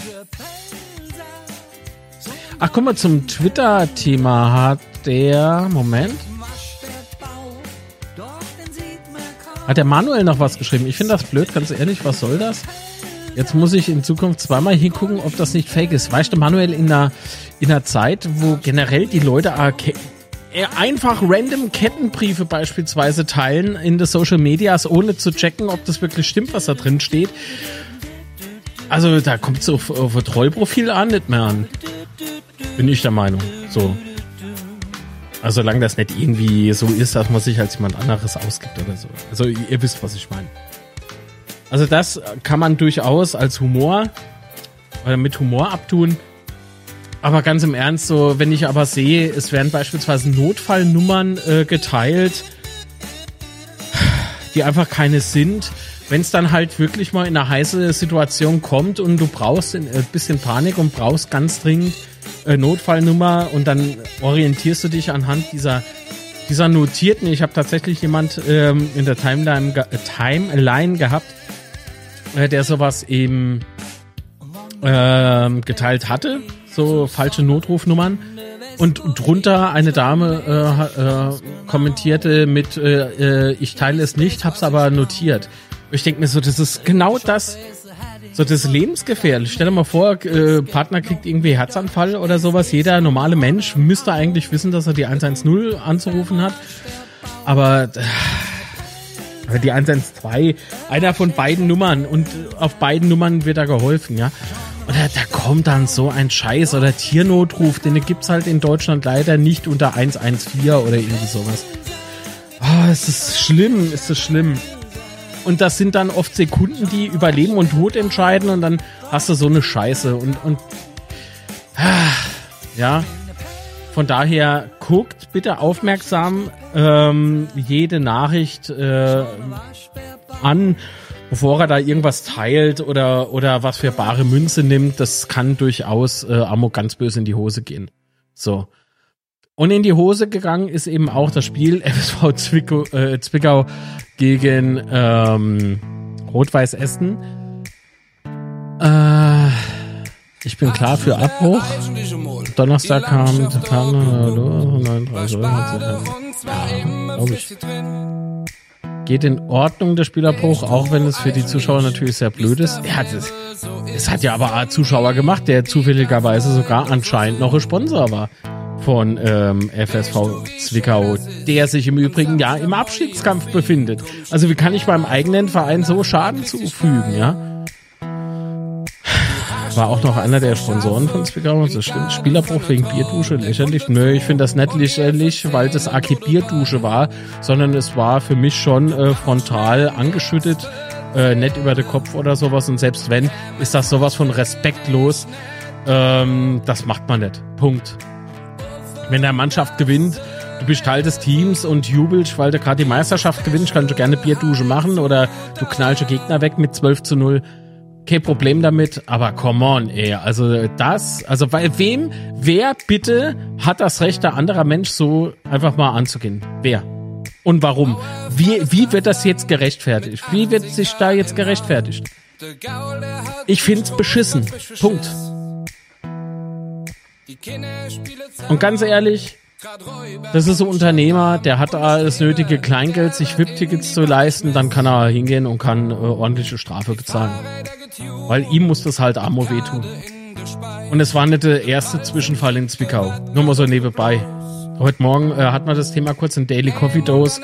Ach, guck mal, zum Twitter-Thema hat der, Moment. Hat der Manuel noch was geschrieben? Ich finde das blöd, ganz ehrlich, was soll das? Jetzt muss ich in Zukunft zweimal hingucken, ob das nicht fake ist. Weißt du, Manuel, in einer, in einer Zeit, wo generell die Leute einfach random Kettenbriefe beispielsweise teilen in den Social Medias, ohne zu checken, ob das wirklich stimmt, was da drin steht. Also da kommt es auf, auf ein Trollprofil an, nicht mehr an. Bin ich der Meinung. So. Also solange das nicht irgendwie so ist, dass man sich als jemand anderes ausgibt oder so. Also ihr wisst, was ich meine. Also das kann man durchaus als Humor oder mit Humor abtun. Aber ganz im Ernst, so wenn ich aber sehe, es werden beispielsweise Notfallnummern äh, geteilt, die einfach keine sind. Wenn es dann halt wirklich mal in eine heiße Situation kommt und du brauchst ein äh, bisschen Panik und brauchst ganz dringend äh, Notfallnummer und dann orientierst du dich anhand dieser dieser notierten. Ich habe tatsächlich jemand ähm, in der Timeline, äh, Timeline gehabt, äh, der sowas eben äh, geteilt hatte, so falsche Notrufnummern. Und drunter eine Dame äh, äh, kommentierte mit, äh, ich teile es nicht, hab's aber notiert. Ich denke mir so, das ist genau das, so das ist lebensgefährlich. Stell dir mal vor, äh, Partner kriegt irgendwie Herzanfall oder sowas. Jeder normale Mensch müsste eigentlich wissen, dass er die 110 anzurufen hat. Aber äh, die 112, einer von beiden Nummern und auf beiden Nummern wird da geholfen, ja. Oder da kommt dann so ein Scheiß oder Tiernotruf, den gibt's halt in Deutschland leider nicht unter 114 oder irgendwie sowas. Oh, es ist schlimm, es ist schlimm. Und das sind dann oft Sekunden, die über Leben und Tod entscheiden und dann hast du so eine Scheiße und, und ah, ja, von daher guckt bitte aufmerksam ähm, jede Nachricht äh, an, bevor er da irgendwas teilt oder, oder was für bare Münze nimmt. Das kann durchaus äh, Amok ganz böse in die Hose gehen. So. Und in die Hose gegangen ist eben auch das Spiel FSV Zwickau, äh, Zwickau gegen ähm, Rot-Weiß Essen. Äh, ich bin klar für Abbruch. Donnerstag kam der Plan 39 glaube ich. Geht in Ordnung, der Spielabbruch, auch wenn es für die Zuschauer natürlich sehr blöd ist. Er hat es, es hat ja aber Zuschauer gemacht, der zufälligerweise sogar anscheinend noch ein Sponsor war von ähm, FSV Zwickau, der sich im Übrigen ja im Abstiegskampf befindet. Also wie kann ich beim eigenen Verein so Schaden zufügen, ja? war auch noch einer der Sponsoren von Zwickau. Das stimmt. Spielerbruch wegen Bierdusche, lächerlich. Nö, ich finde das nicht lächerlich, weil das AK Bierdusche war, sondern es war für mich schon äh, frontal angeschüttet, äh, nicht über den Kopf oder sowas. Und selbst wenn, ist das sowas von respektlos. Ähm, das macht man nicht. Punkt. Wenn der Mannschaft gewinnt, du bist Teil des Teams und jubelst, weil du gerade die Meisterschaft gewinnst, kannst du gerne Bierdusche machen oder du knallst den Gegner weg mit 12 zu 0 kein Problem damit, aber come on, ey. Also das, also bei wem, wer bitte hat das Recht, der anderer Mensch so einfach mal anzugehen? Wer? Und warum? Wie, wie wird das jetzt gerechtfertigt? Wie wird sich da jetzt gerechtfertigt? Ich find's beschissen. Punkt. Und ganz ehrlich, das ist ein Unternehmer, der hat das nötige Kleingeld, sich VIP-Tickets zu leisten, dann kann er hingehen und kann äh, ordentliche Strafe bezahlen. Weil ihm muss das halt Amo wehtun. Und es war nicht der erste Zwischenfall in Zwickau. Nur mal so nebenbei. Heute Morgen äh, hat man das Thema kurz in Daily Coffee Dose.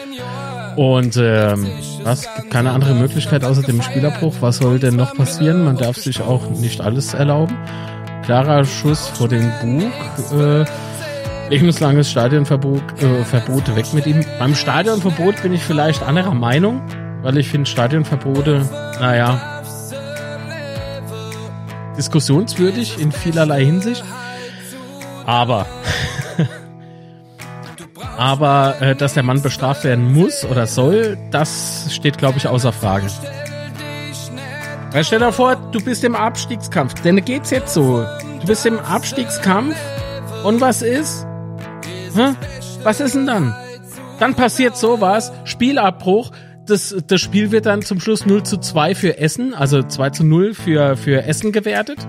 Und ähm, was? Gibt keine andere Möglichkeit außer dem Spielerbruch. Was soll denn noch passieren? Man darf sich auch nicht alles erlauben. Klarer Schuss vor den Bug. Äh, lebenslanges Stadionverbot äh, Verbot weg mit ihm. Beim Stadionverbot bin ich vielleicht anderer Meinung, weil ich finde Stadionverbote, naja, diskussionswürdig in vielerlei Hinsicht. Aber Aber äh, dass der Mann bestraft werden muss oder soll, das steht, glaube ich, außer Frage. Weil stell dir vor, du bist im Abstiegskampf. Denn geht's jetzt so. Du bist im Abstiegskampf und was ist? Hä? Was ist denn dann? Dann passiert sowas, Spielabbruch, das, das Spiel wird dann zum Schluss 0 zu 2 für Essen, also 2 zu 0 für, für Essen gewertet.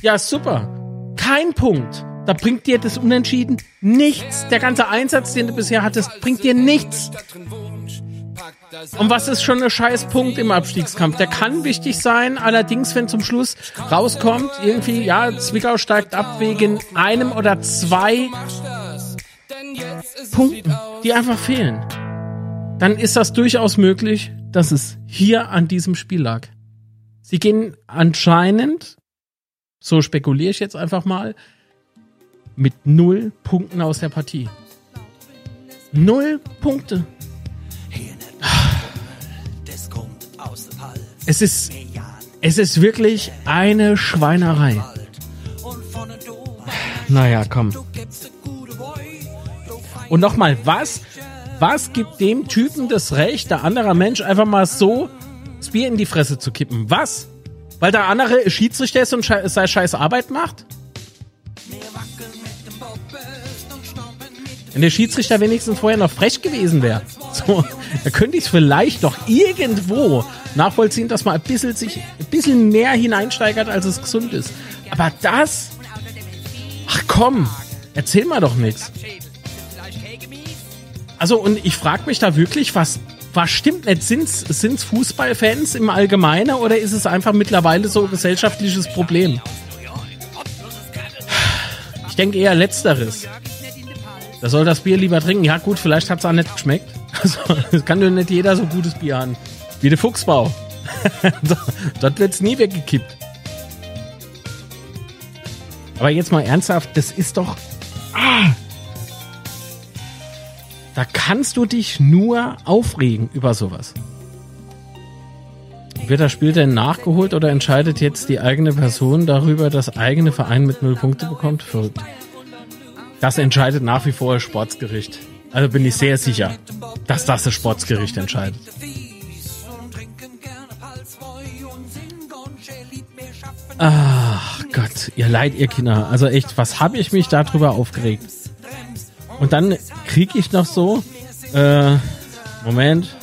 Ja, super. Kein Punkt. Da bringt dir das Unentschieden nichts. Der ganze Einsatz, den du bisher hattest, bringt dir nichts. Und was ist schon ein scheiß Punkt im Abstiegskampf? Der kann wichtig sein, allerdings, wenn zum Schluss rauskommt, irgendwie, ja, Zwickau steigt ab wegen einem oder zwei Punkten, die einfach fehlen, dann ist das durchaus möglich, dass es hier an diesem Spiel lag. Sie gehen anscheinend, so spekuliere ich jetzt einfach mal, mit null Punkten aus der Partie. Null Punkte. Es ist, es ist wirklich eine Schweinerei. Naja, komm. Und nochmal, was, was gibt dem Typen das Recht, der anderer Mensch einfach mal so das Bier in die Fresse zu kippen? Was? Weil der andere Schiedsrichter ist und seine scheiß Arbeit macht? Wenn der Schiedsrichter wenigstens vorher noch frech gewesen wäre, so, da könnte ich es vielleicht doch irgendwo nachvollziehen, dass man ein bisschen sich ein bisschen mehr hineinsteigert, als es gesund ist. Aber das, ach komm, erzähl mal doch nichts. Also und ich frage mich da wirklich, was was stimmt nicht? Sind's sind's Fußballfans im Allgemeinen oder ist es einfach mittlerweile so ein gesellschaftliches Problem? Ich denke eher letzteres. Da soll das Bier lieber trinken. Ja gut, vielleicht hat es auch nicht geschmeckt. Also, es kann doch nicht jeder so gutes Bier haben. Wie der Fuchsbau. Dort wird es nie weggekippt. Aber jetzt mal ernsthaft, das ist doch... Ah, da kannst du dich nur aufregen über sowas. Wird das Spiel denn nachgeholt oder entscheidet jetzt die eigene Person darüber, dass eigene Verein mit null Punkte bekommt? Verrückt. Das entscheidet nach wie vor das Sportsgericht. Also bin ich sehr sicher, dass das das Sportsgericht entscheidet. Ach Gott, ihr Leid, ihr Kinder. Also echt, was habe ich mich darüber aufgeregt? Und dann kriege ich noch so, äh, Moment,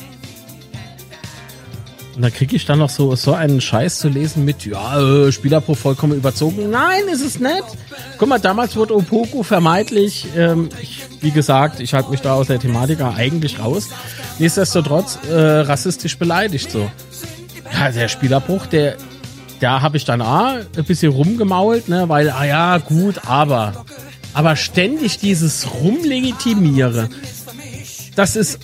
und dann kriege ich dann noch so, so einen Scheiß zu lesen mit, ja, äh, Spielerbruch vollkommen überzogen. Nein, ist es nicht. Guck mal, damals wurde Opoku vermeintlich, ähm, ich, wie gesagt, ich halte mich da aus der Thematik eigentlich raus. Nichtsdestotrotz äh, rassistisch beleidigt so. Ja, der Spielerbruch, der, da habe ich dann ah, ein bisschen rumgemault, ne, weil, ah ja, gut, aber. Aber ständig dieses Rumlegitimiere, das ist,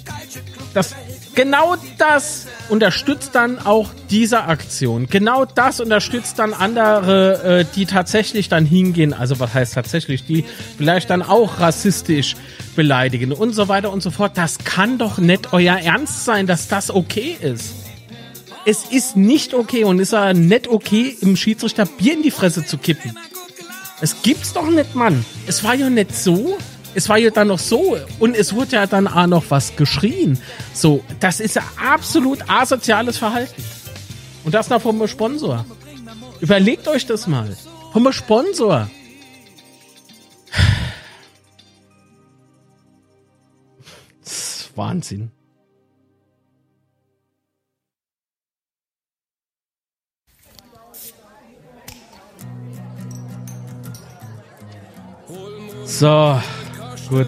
das, genau das unterstützt dann auch diese Aktion. Genau das unterstützt dann andere, äh, die tatsächlich dann hingehen, also was heißt tatsächlich, die vielleicht dann auch rassistisch beleidigen und so weiter und so fort. Das kann doch nicht euer Ernst sein, dass das okay ist. Es ist nicht okay und ist ja nicht okay, im Schiedsrichter Bier in die Fresse zu kippen. Es gibt's doch nicht, Mann. Es war ja nicht so, es war ja dann noch so und es wurde ja dann auch noch was geschrien. So, das ist ja absolut asoziales Verhalten. Und das noch vom Sponsor. Überlegt euch das mal. Vom Sponsor. Das ist Wahnsinn. So, Gut.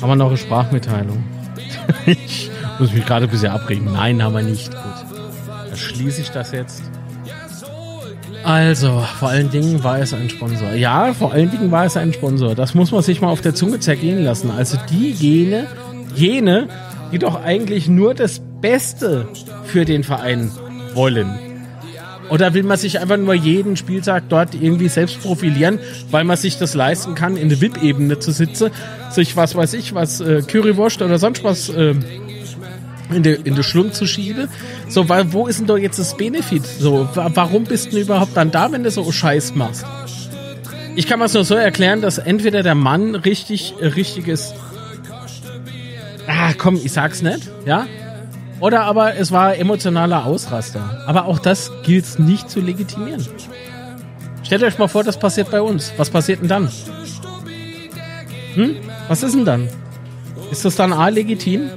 Haben wir noch eine Sprachmitteilung? ich muss mich gerade ein bisschen abregen. Nein, haben wir nicht. Gut. Dann schließe ich das jetzt. Also, vor allen Dingen war es ein Sponsor. Ja, vor allen Dingen war es ein Sponsor. Das muss man sich mal auf der Zunge zergehen lassen. Also die jene, jene, die doch eigentlich nur das Beste für den Verein wollen. Oder will man sich einfach nur jeden Spieltag dort irgendwie selbst profilieren, weil man sich das leisten kann, in der VIP-Ebene zu sitzen, sich was weiß ich, was äh, Currywurst oder sonst was äh, in der in der Schlund zu schieben. So, weil, wo ist denn da jetzt das Benefit? So, warum bist du überhaupt dann da, wenn du so Scheiß machst? Ich kann mir es nur so erklären, dass entweder der Mann richtig, äh, richtiges. Ah, komm, ich sag's nicht, ja? Oder aber es war emotionaler Ausraster. Aber auch das gilt nicht zu legitimieren. Stellt euch mal vor, das passiert bei uns. Was passiert denn dann? Hm? Was ist denn dann? Ist das dann A legitim?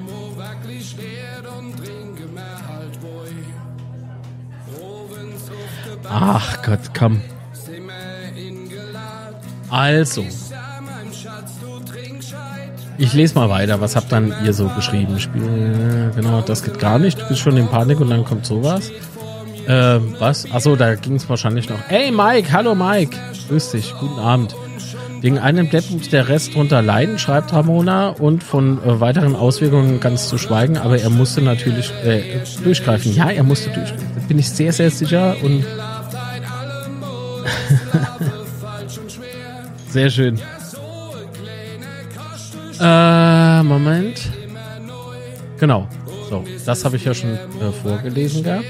Ach Gott, komm. Also. Ich lese mal weiter. Was habt dann ihr so geschrieben? Spiel, genau, das geht gar nicht. Du bist schon in Panik und dann kommt sowas. Ähm, was? Achso, da ging es wahrscheinlich noch. Hey Mike, hallo Mike. Grüß dich, guten Abend. Wegen einem Depp muss der Rest drunter leiden, schreibt Ramona, und von äh, weiteren Auswirkungen ganz zu schweigen, aber er musste natürlich äh, durchgreifen. Ja, er musste durchgreifen. Da bin ich sehr, sehr sicher und sehr schön. Äh, Moment. Genau. So, das habe ich ja schon äh, vorgelesen gehabt.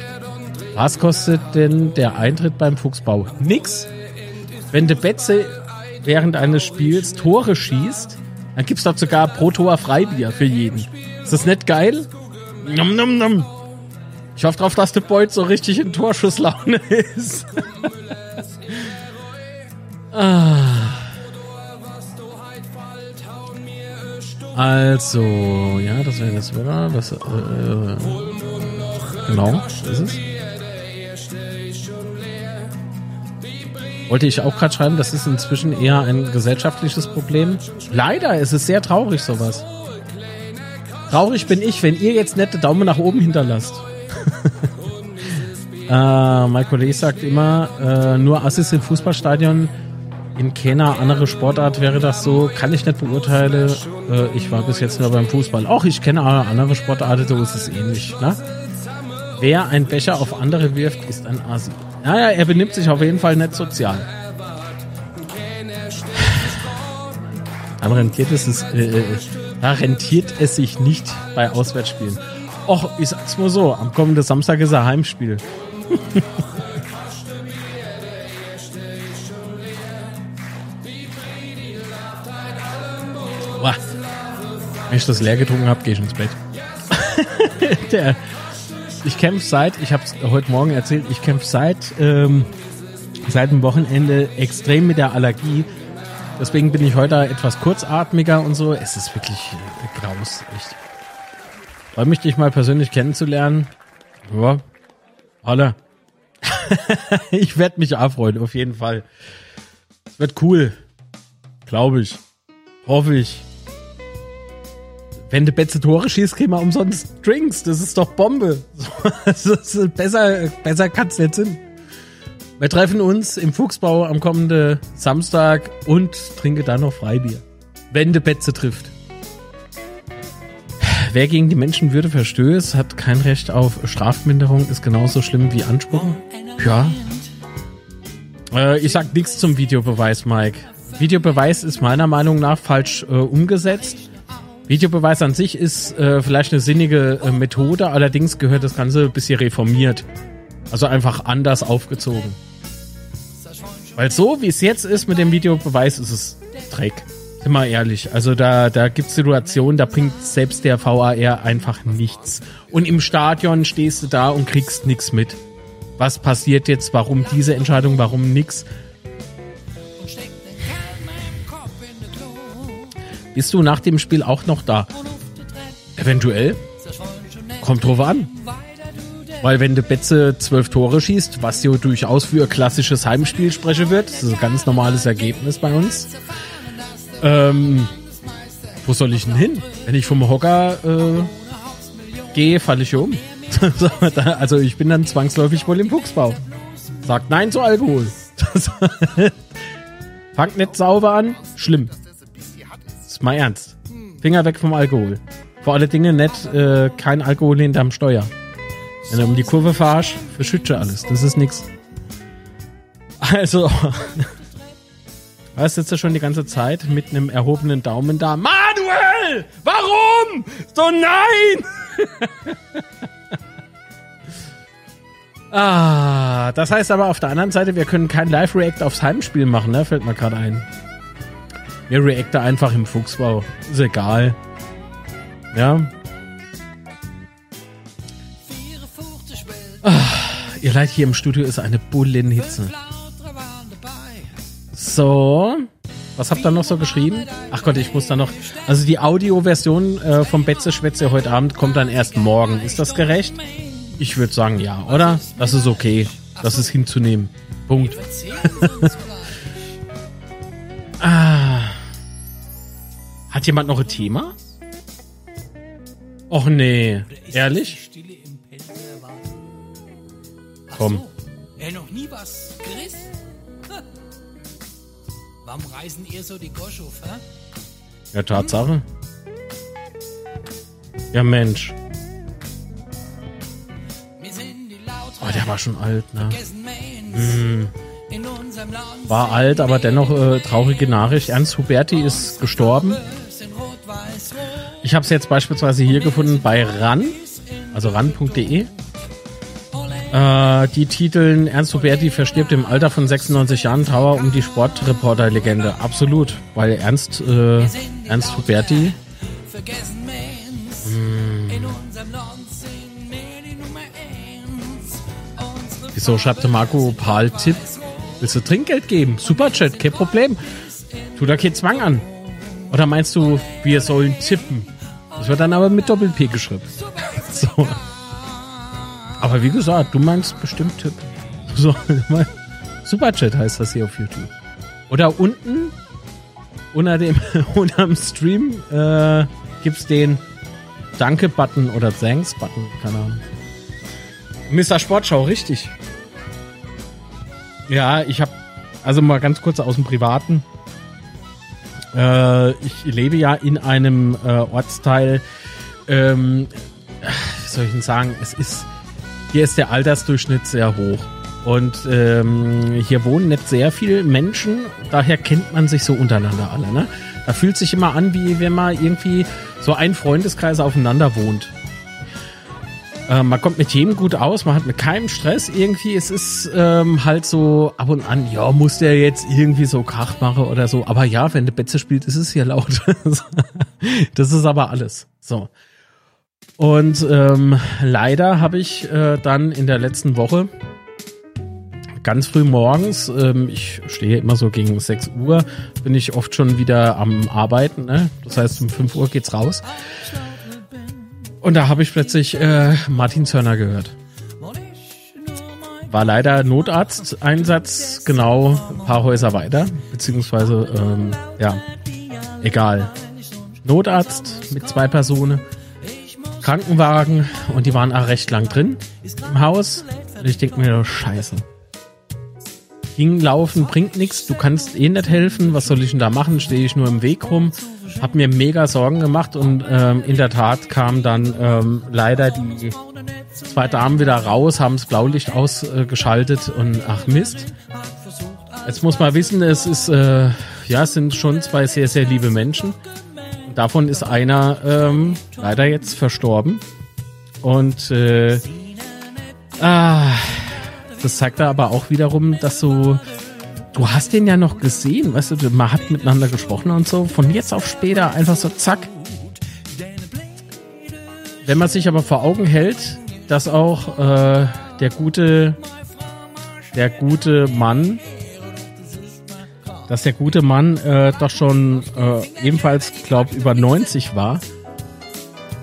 Was kostet denn der Eintritt beim Fuchsbau? Nix. Wenn de Betze während eines Spiels Tore schießt, dann gibt's dort sogar pro Tor Freibier für jeden. Ist das nicht geil? Nom, nom, nom. Ich hoffe drauf, dass der Beut so richtig in Torschusslaune ist. ah. Also, ja, das wäre das wieder. Das, äh, genau, ist es. Wollte ich auch gerade schreiben, das ist inzwischen eher ein gesellschaftliches Problem. Leider ist es sehr traurig, sowas. Traurig bin ich, wenn ihr jetzt nette Daumen nach oben hinterlasst. äh, mein Kollege sagt immer, äh, nur Assis im Fußballstadion. In keiner andere Sportart wäre das so. Kann ich nicht beurteilen. Äh, ich war bis jetzt nur beim Fußball. Auch ich kenne andere Sportarten, so ist es ähnlich. Ne? Wer einen Becher auf andere wirft, ist ein Asi. Naja, er benimmt sich auf jeden Fall nicht sozial. Dann rentiert es, es äh, äh, da rentiert es sich nicht bei Auswärtsspielen. Och, ich sag's mal so, am kommenden Samstag ist ein Heimspiel. Wenn ich das leer getrunken habe, gehe ich ins Bett. Der, ich kämpfe seit, ich habe es heute Morgen erzählt, ich kämpfe seit ähm, seit dem Wochenende extrem mit der Allergie. Deswegen bin ich heute etwas kurzatmiger und so. Es ist wirklich äh, graus, echt. Freue mich, dich mal persönlich kennenzulernen. Ja, alle. ich werde mich auch freuen, auf jeden Fall. Es wird cool. Glaube ich. Hoffe ich. Wenn du Betze Tore schießt, kriegen wir umsonst Drinks. Das ist doch Bombe. Besser, besser kann's nicht sein. Wir treffen uns im Fuchsbau am kommenden Samstag und trinke dann noch Freibier. Wenn de Betze trifft. Wer gegen die Menschenwürde verstößt, hat kein Recht auf Strafminderung, ist genauso schlimm wie Anspucken. Ja. Äh, ich sag nichts zum Videobeweis, Mike. Videobeweis ist meiner Meinung nach falsch äh, umgesetzt. Videobeweis an sich ist äh, vielleicht eine sinnige äh, Methode, allerdings gehört das Ganze ein bisschen reformiert. Also einfach anders aufgezogen. Weil so wie es jetzt ist mit dem Videobeweis, ist es Dreck. Wir ehrlich. Also da, da gibt es Situationen, da bringt selbst der VAR einfach nichts. Und im Stadion stehst du da und kriegst nichts mit. Was passiert jetzt? Warum diese Entscheidung? Warum nix? Bist du nach dem Spiel auch noch da? Eventuell. Kommt drauf an. Weil wenn der Betze zwölf Tore schießt, was ja durchaus für ein klassisches Heimspiel sprechen wird, das ist ein ganz normales Ergebnis bei uns. Ähm, wo soll ich denn hin? Wenn ich vom Hocker äh, gehe, falle ich um. also ich bin dann zwangsläufig wohl im Fuchsbau. Sagt Nein zu Alkohol. Fangt nicht sauber an, schlimm. Ist mal ernst. Finger weg vom Alkohol. Vor alle Dinge nicht äh, kein Alkohol hinterm Steuer. Wenn du um die Kurve fahrst, verschütte alles. Das ist nix. Also, was sitzt du schon die ganze Zeit mit einem erhobenen Daumen da? Manuel! Warum? So nein! Ah, das heißt aber auf der anderen Seite, wir können kein Live-React aufs Heimspiel machen, ne? Fällt mir gerade ein. Wir reacten einfach im Fuchsbau. Ist egal. Ja. Ah, ihr Leid hier im Studio ist eine Bullenhitze. So. Was habt ihr noch so geschrieben? Ach Gott, ich muss da noch. Also die Audioversion äh, vom Betze Schwätze heute Abend kommt dann erst morgen. Ist das gerecht? Ich würde sagen ja, oder? Das ist okay. Das ist hinzunehmen. Punkt. ah. Hat jemand noch ein Thema? Och nee. Ehrlich? Komm. Er noch nie was gerissen? Warum reisen ihr so die Gosch auf, hä? Ja, Tatsache. Ja, Mensch. Oh, der war schon alt, ne? Hm. War alt, aber dennoch äh, traurige Nachricht. Ernst Huberti ist gestorben. Ich habe es jetzt beispielsweise hier gefunden bei RAN, also ran.de. Äh, die titeln Ernst Huberti verstirbt im Alter von 96 Jahren Trauer um die Sportreporter-Legende. Absolut, weil Ernst, äh, Ernst Huberti Wieso schreibt der Marco Paul Tipp? Willst du Trinkgeld geben? Superchat, kein Problem. Tu da keinen Zwang an. Oder meinst du, wir sollen tippen? Das wird dann aber mit Doppel-P geschrieben. so. Aber wie gesagt, du meinst bestimmt Tipp. So, Superchat heißt das hier auf YouTube. Oder unten, unter dem, unterm Stream, äh, gibt's den Danke-Button oder Thanks-Button, keine Ahnung. Mr. Sportschau, richtig. Ja, ich habe also mal ganz kurz aus dem Privaten. Äh, ich lebe ja in einem äh, Ortsteil. Ähm, wie soll ich denn sagen? Es ist hier ist der Altersdurchschnitt sehr hoch und ähm, hier wohnen nicht sehr viele Menschen. Daher kennt man sich so untereinander alle. Ne? Da fühlt sich immer an, wie wenn man irgendwie so ein Freundeskreis aufeinander wohnt. Äh, man kommt mit jedem gut aus, man hat mit keinem Stress irgendwie. Es ist ähm, halt so ab und an, ja, muss der jetzt irgendwie so Krach machen oder so. Aber ja, wenn der Betze spielt, ist es hier laut. das ist aber alles. So. Und ähm, leider habe ich äh, dann in der letzten Woche ganz früh morgens, ähm, ich stehe immer so gegen 6 Uhr, bin ich oft schon wieder am Arbeiten. Ne? Das heißt, um 5 Uhr geht's raus. Und da habe ich plötzlich äh, Martin Zörner gehört. War leider Notarzteinsatz, genau ein paar Häuser weiter, beziehungsweise, ähm, ja, egal. Notarzt mit zwei Personen, Krankenwagen und die waren auch recht lang drin im Haus. Und ich denke mir, scheiße. Ging laufen bringt nichts, du kannst eh nicht helfen, was soll ich denn da machen? Stehe ich nur im Weg rum habe mir mega Sorgen gemacht und ähm, in der Tat kam dann ähm, leider die zwei Damen wieder raus, haben das Blaulicht ausgeschaltet und ach Mist. Jetzt muss man wissen, es ist äh, ja es sind schon zwei sehr sehr liebe Menschen. Davon ist einer ähm, leider jetzt verstorben und äh, ah, das zeigt da aber auch wiederum, dass so du hast den ja noch gesehen, weißt du, man hat miteinander gesprochen und so. Von jetzt auf später einfach so zack. Wenn man sich aber vor Augen hält, dass auch äh, der gute, der gute Mann, dass der gute Mann äh, doch schon äh, ebenfalls, glaub, über 90 war,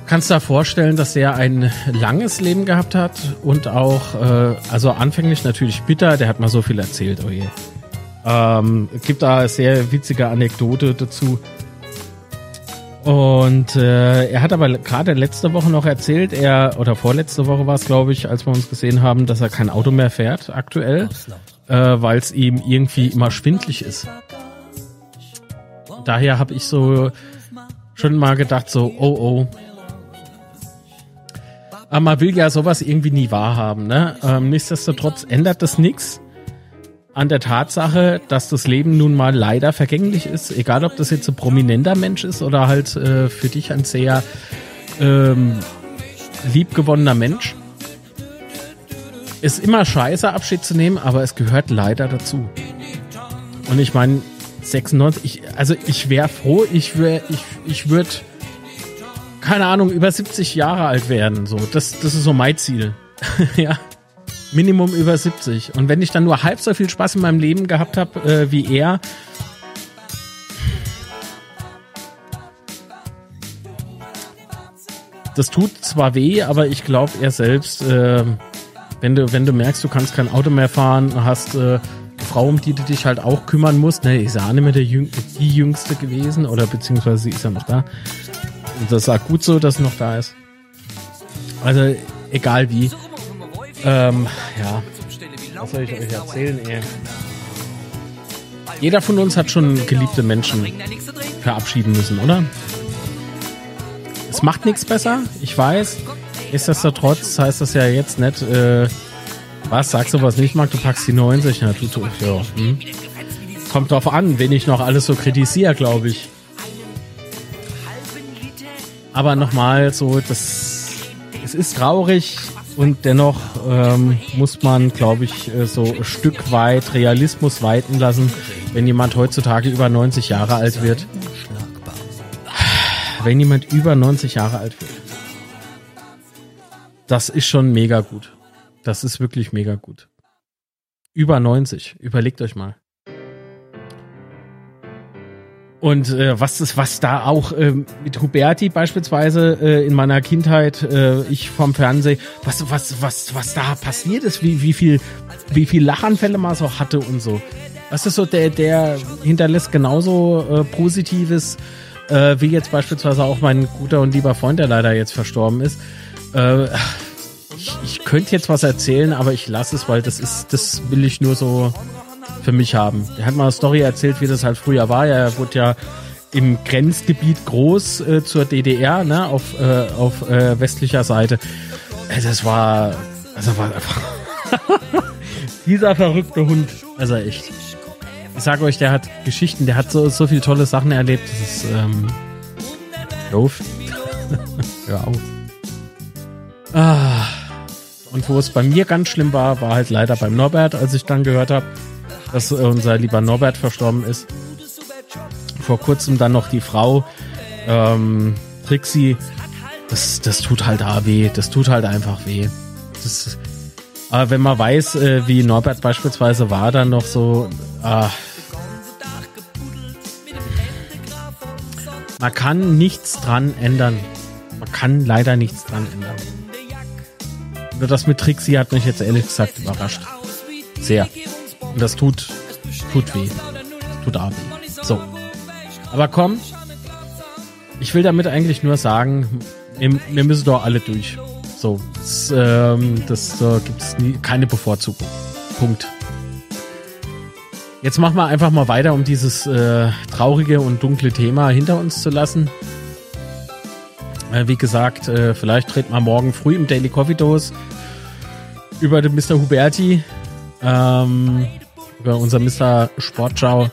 kannst du dir vorstellen, dass er ein langes Leben gehabt hat und auch, äh, also anfänglich natürlich bitter, der hat mal so viel erzählt, oh je. Ähm, gibt da sehr witzige Anekdote dazu. Und äh, er hat aber gerade letzte Woche noch erzählt, er oder vorletzte Woche war es, glaube ich, als wir uns gesehen haben, dass er kein Auto mehr fährt aktuell, äh, weil es ihm irgendwie immer schwindlig ist. Daher habe ich so schon mal gedacht, so, oh oh. Aber man will ja sowas irgendwie nie wahrhaben, ne? Ähm, nichtsdestotrotz ändert das nichts an der Tatsache, dass das Leben nun mal leider vergänglich ist, egal ob das jetzt ein prominenter Mensch ist oder halt äh, für dich ein sehr ähm, liebgewonnener Mensch. ist immer scheiße, Abschied zu nehmen, aber es gehört leider dazu. Und ich meine, 96, ich, also ich wäre froh, ich wäre, ich, ich würde, keine Ahnung, über 70 Jahre alt werden. So, das, das ist so mein Ziel. ja. Minimum über 70. Und wenn ich dann nur halb so viel Spaß in meinem Leben gehabt habe äh, wie er, das tut zwar weh, aber ich glaube, er selbst, äh, wenn du, wenn du merkst, du kannst kein Auto mehr fahren, hast äh, eine Frau, um die du dich halt auch kümmern musst, ne, ist ja auch nicht mehr der Jüng die Jüngste gewesen, oder beziehungsweise sie ist ja noch da. Und das sagt gut so, dass sie noch da ist. Also, egal wie. Ähm, ja. Was soll ich euch erzählen, ey? Jeder von uns hat schon geliebte Menschen verabschieden müssen, oder? Es macht nichts besser, ich weiß. Nichtsdestotrotz heißt das ja jetzt nicht, äh, was, sagst du was nicht mag, du packst die 90. Na, du, du, ja, hm. Kommt drauf an, wen ich noch alles so kritisiere, glaube ich. Aber nochmal, so, das, es ist traurig und dennoch ähm, muss man, glaube ich, äh, so ein Stück weit Realismus walten lassen, wenn jemand heutzutage über 90 Jahre alt wird. Wenn jemand über 90 Jahre alt wird. Das ist schon mega gut. Das ist wirklich mega gut. Über 90. Überlegt euch mal. Und äh, was ist, was da auch äh, mit Huberti beispielsweise äh, in meiner Kindheit, äh, ich vom Fernsehen, was, was, was, was da passiert ist, wie, wie viel, wie viel Lachanfälle man so hatte und so. Was ist so, der, der hinterlässt genauso äh, Positives, äh, wie jetzt beispielsweise auch mein guter und lieber Freund, der leider jetzt verstorben ist. Äh, ich, ich könnte jetzt was erzählen, aber ich lasse es, weil das ist, das will ich nur so für mich haben. Er hat mal eine Story erzählt, wie das halt früher war. Er wurde ja im Grenzgebiet groß äh, zur DDR, ne, auf, äh, auf äh, westlicher Seite. Äh, das war, also war einfach dieser verrückte Hund. Also echt. Ich sage euch, der hat Geschichten, der hat so, so viele tolle Sachen erlebt. Das ist, ähm, doof. Hör auf. Ah. Und wo es bei mir ganz schlimm war, war halt leider beim Norbert, als ich dann gehört habe, dass unser lieber Norbert verstorben ist. Vor kurzem dann noch die Frau, ähm, Trixie. Das, das tut halt da weh. Das tut halt einfach weh. Das, aber wenn man weiß, äh, wie Norbert beispielsweise war, dann noch so, äh, man kann nichts dran ändern. Man kann leider nichts dran ändern. Nur das mit Trixie hat mich jetzt ehrlich gesagt überrascht. Sehr. Und das tut, tut weh. Tut auch weh. So. Aber komm. Ich will damit eigentlich nur sagen, wir, müssen doch alle durch. So. Das, ähm, das äh, gibt es keine Bevorzugung. Punkt. Jetzt machen wir einfach mal weiter, um dieses äh, traurige und dunkle Thema hinter uns zu lassen. Äh, wie gesagt, äh, vielleicht treten wir morgen früh im Daily Coffee Dose über den Mr. Huberti, ähm, über unser Mr. Sportschau.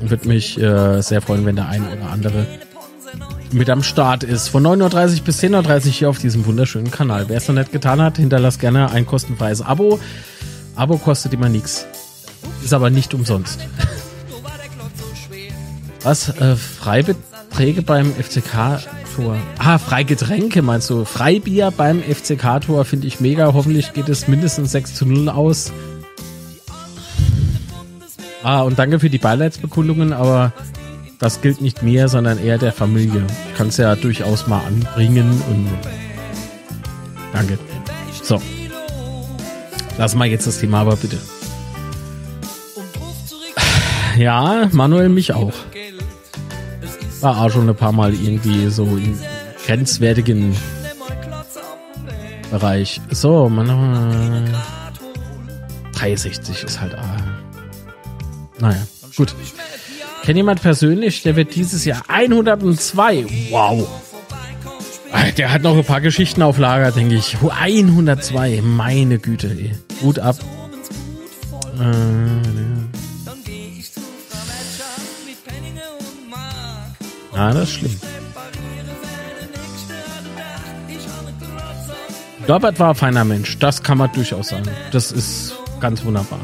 Würde mich äh, sehr freuen, wenn der ein oder andere mit am Start ist. Von 9.30 Uhr bis 10.30 Uhr hier auf diesem wunderschönen Kanal. Wer es noch nicht getan hat, hinterlasst gerne ein kostenfreies Abo. Abo kostet immer nichts. Ist aber nicht umsonst. Was? Äh, Freibeträge beim FCK-Tor? Ah, Freigetränke meinst du? Freibier beim FCK-Tor finde ich mega. Hoffentlich geht es mindestens 6 zu 0 aus. Ah, und danke für die Beileidsbekundungen, aber das gilt nicht mir, sondern eher der Familie. Ich kann es ja durchaus mal anbringen und danke. So. Lass mal jetzt das Thema aber bitte. Ja, Manuel mich auch. War auch schon ein paar Mal irgendwie so im grenzwertigen Bereich. So, man 63 ist halt. Ah. Naja, gut. Kennt jemand persönlich, der wird dieses Jahr 102. Wow. Der hat noch ein paar Geschichten auf Lager, denke ich. 102, meine Güte, ey. Gut ab. Äh, Ah, das ist schlimm. Norbert war ein feiner Mensch, das kann man durchaus sagen. Das ist ganz wunderbar.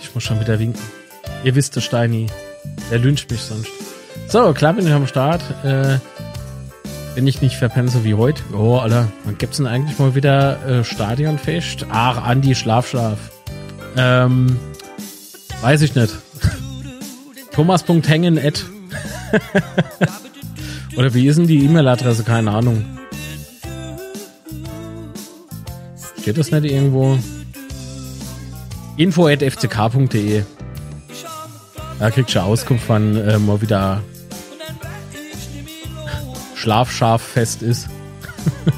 Ich muss schon wieder winken. Ihr wisst es, Steini. Der lyncht mich sonst. So, klar bin ich am Start. Äh, wenn ich nicht verpenne, so wie heute. Oh, Alter, wann gibt's denn eigentlich mal wieder äh, Stadionfest? Ach, Andi, Schlaf, Schlaf. Ähm, weiß ich nicht. Thomas.hängen at. Oder wie ist denn die E-Mail-Adresse? Keine Ahnung. Steht das nicht irgendwo? info at fck.de Da kriegst du Auskunft, wann äh, mal wieder Schlafschaf fest ist.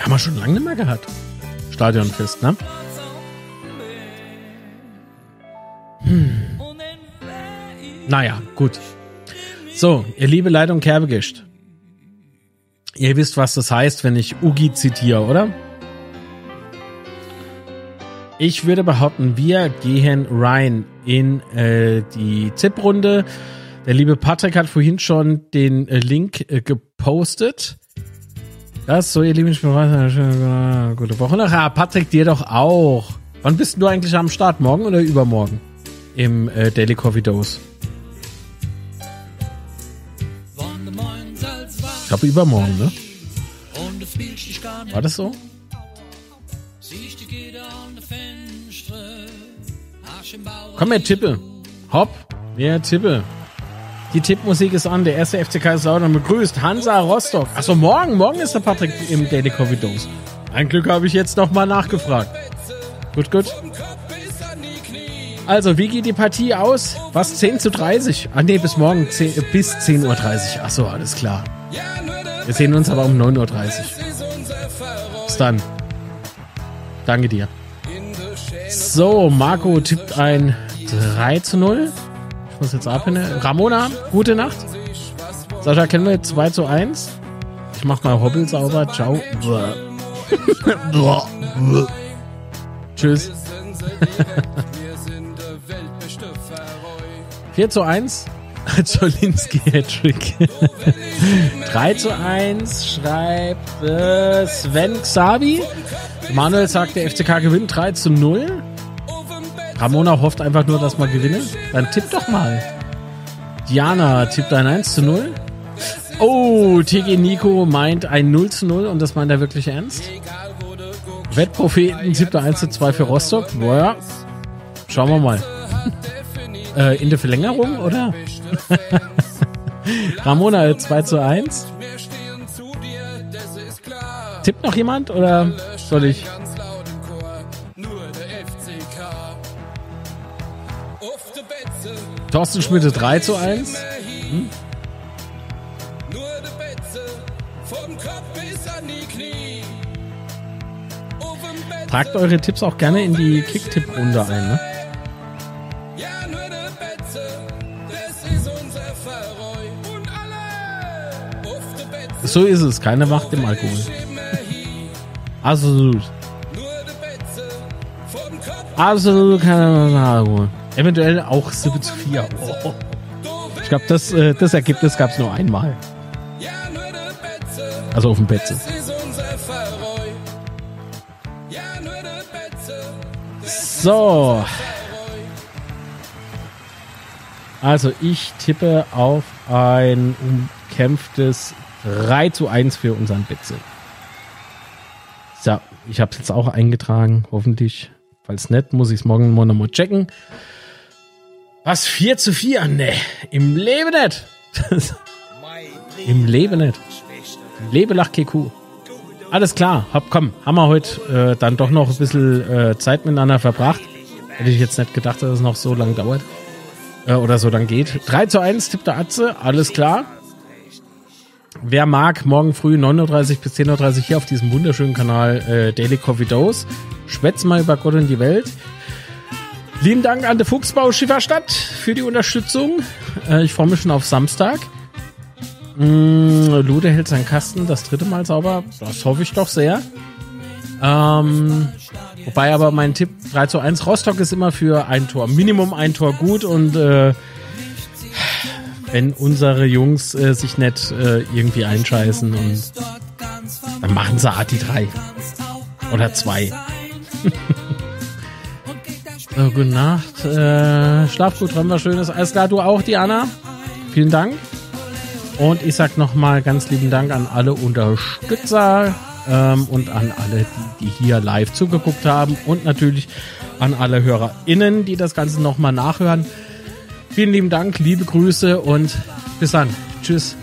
Haben wir schon lange nicht mehr gehabt. Stadionfest, ne? Hm. Naja, gut. So, ihr liebe Leitung Kerbegischt. Ihr wisst, was das heißt, wenn ich Ugi zitiere, oder? Ich würde behaupten, wir gehen rein in äh, die Tipprunde. Der liebe Patrick hat vorhin schon den äh, Link äh, gepostet. Das so, ihr Lieben, ich bin weiter. Gute Woche. Ja, Patrick, dir doch auch. Wann bist du eigentlich am Start? Morgen oder übermorgen? Im äh, Daily Coffee Dose. Ich glaube übermorgen, ne? War das so? Komm her, Tippe. Hopp, wer Tippe. Die Tippmusik ist an. Der erste FC Kaiserslautern begrüßt Hansa Rostock. Achso, morgen. Morgen ist der Patrick im Daily Coffee Dose. Ein Glück habe ich jetzt nochmal nachgefragt. Gut, gut. Also, wie geht die Partie aus? Was? 10 zu 30? Ah, nee, bis morgen 10, äh, bis 10.30 Uhr. Achso, alles klar. Wir sehen uns aber um 9.30 Uhr. Bis dann. Danke dir. So, Marco tippt ein 3 zu 0. Muss jetzt abhängen. Ramona, gute Nacht. Sascha, kennen wir 2 zu 1. Ich mach mal Hobbel sauber. Ciao. Tschüss. 4 zu 1. Zolinski Hattrick. 3 zu 1 schreibt äh, Sven Xabi. Manuel sagt, der FCK gewinnt 3 zu 0. Ramona hofft einfach nur, dass man gewinne. Dann tipp doch mal. Diana tippt ein 1 zu 0. Oh, TG Nico meint ein 0 zu 0 und das meint er wirklich ernst. Wettpropheten tippt ein 1 zu 2 für Rostock. Boah, schauen wir mal. äh, in der Verlängerung, oder? Ramona 2 zu 1. Tippt noch jemand oder soll ich? Thorsten Schmidt 3 zu 1. Hm? Tragt eure Tipps auch gerne in die Kicktipp-Runde ein, ne? So ist es, keine Macht im Alkohol. Absolut. Absolut keine Macht im Alkohol. Eventuell auch 7 zu 4. Oh. Ich glaube, das, äh, das Ergebnis gab es nur einmal. Also auf dem Betze. So. Also ich tippe auf ein umkämpftes 3 zu 1 für unseren Betze. So, ich habe es jetzt auch eingetragen, hoffentlich. Falls nicht, muss ich es morgen mal nochmal checken. Was? 4 zu 4? Ne, im Leben nicht. Im Leben nicht. Lebe lach KQ. Alles klar, hopp, komm, haben wir heute äh, dann doch noch ein bisschen äh, Zeit miteinander verbracht. Hätte ich jetzt nicht gedacht, dass es noch so lange dauert. Äh, oder so dann geht. 3 zu 1 tippt der Atze, alles klar. Wer mag, morgen früh 9.30 Uhr bis 10.30 Uhr hier auf diesem wunderschönen Kanal äh, Daily Coffee Dose. Schwätz mal über Gott und die Welt. Lieben Dank an der Fuchsbau Schifferstadt für die Unterstützung. Äh, ich freue mich schon auf Samstag. Mm, Lude hält seinen Kasten das dritte Mal sauber. Das hoffe ich doch sehr. Ähm, Wobei aber mein Tipp 3 zu 1 Rostock ist immer für ein Tor. Minimum ein Tor gut und äh, wenn unsere Jungs äh, sich nicht äh, irgendwie einscheißen und dann machen sie Ati 3 oder 2. so, gute Nacht. Äh, schlaf gut, träum was Schönes. Alles klar, du auch, Diana. Vielen Dank. Und ich sag nochmal ganz lieben Dank an alle Unterstützer ähm, und an alle, die, die hier live zugeguckt haben und natürlich an alle HörerInnen, die das Ganze nochmal nachhören. Vielen lieben Dank, liebe Grüße und bis dann. Tschüss.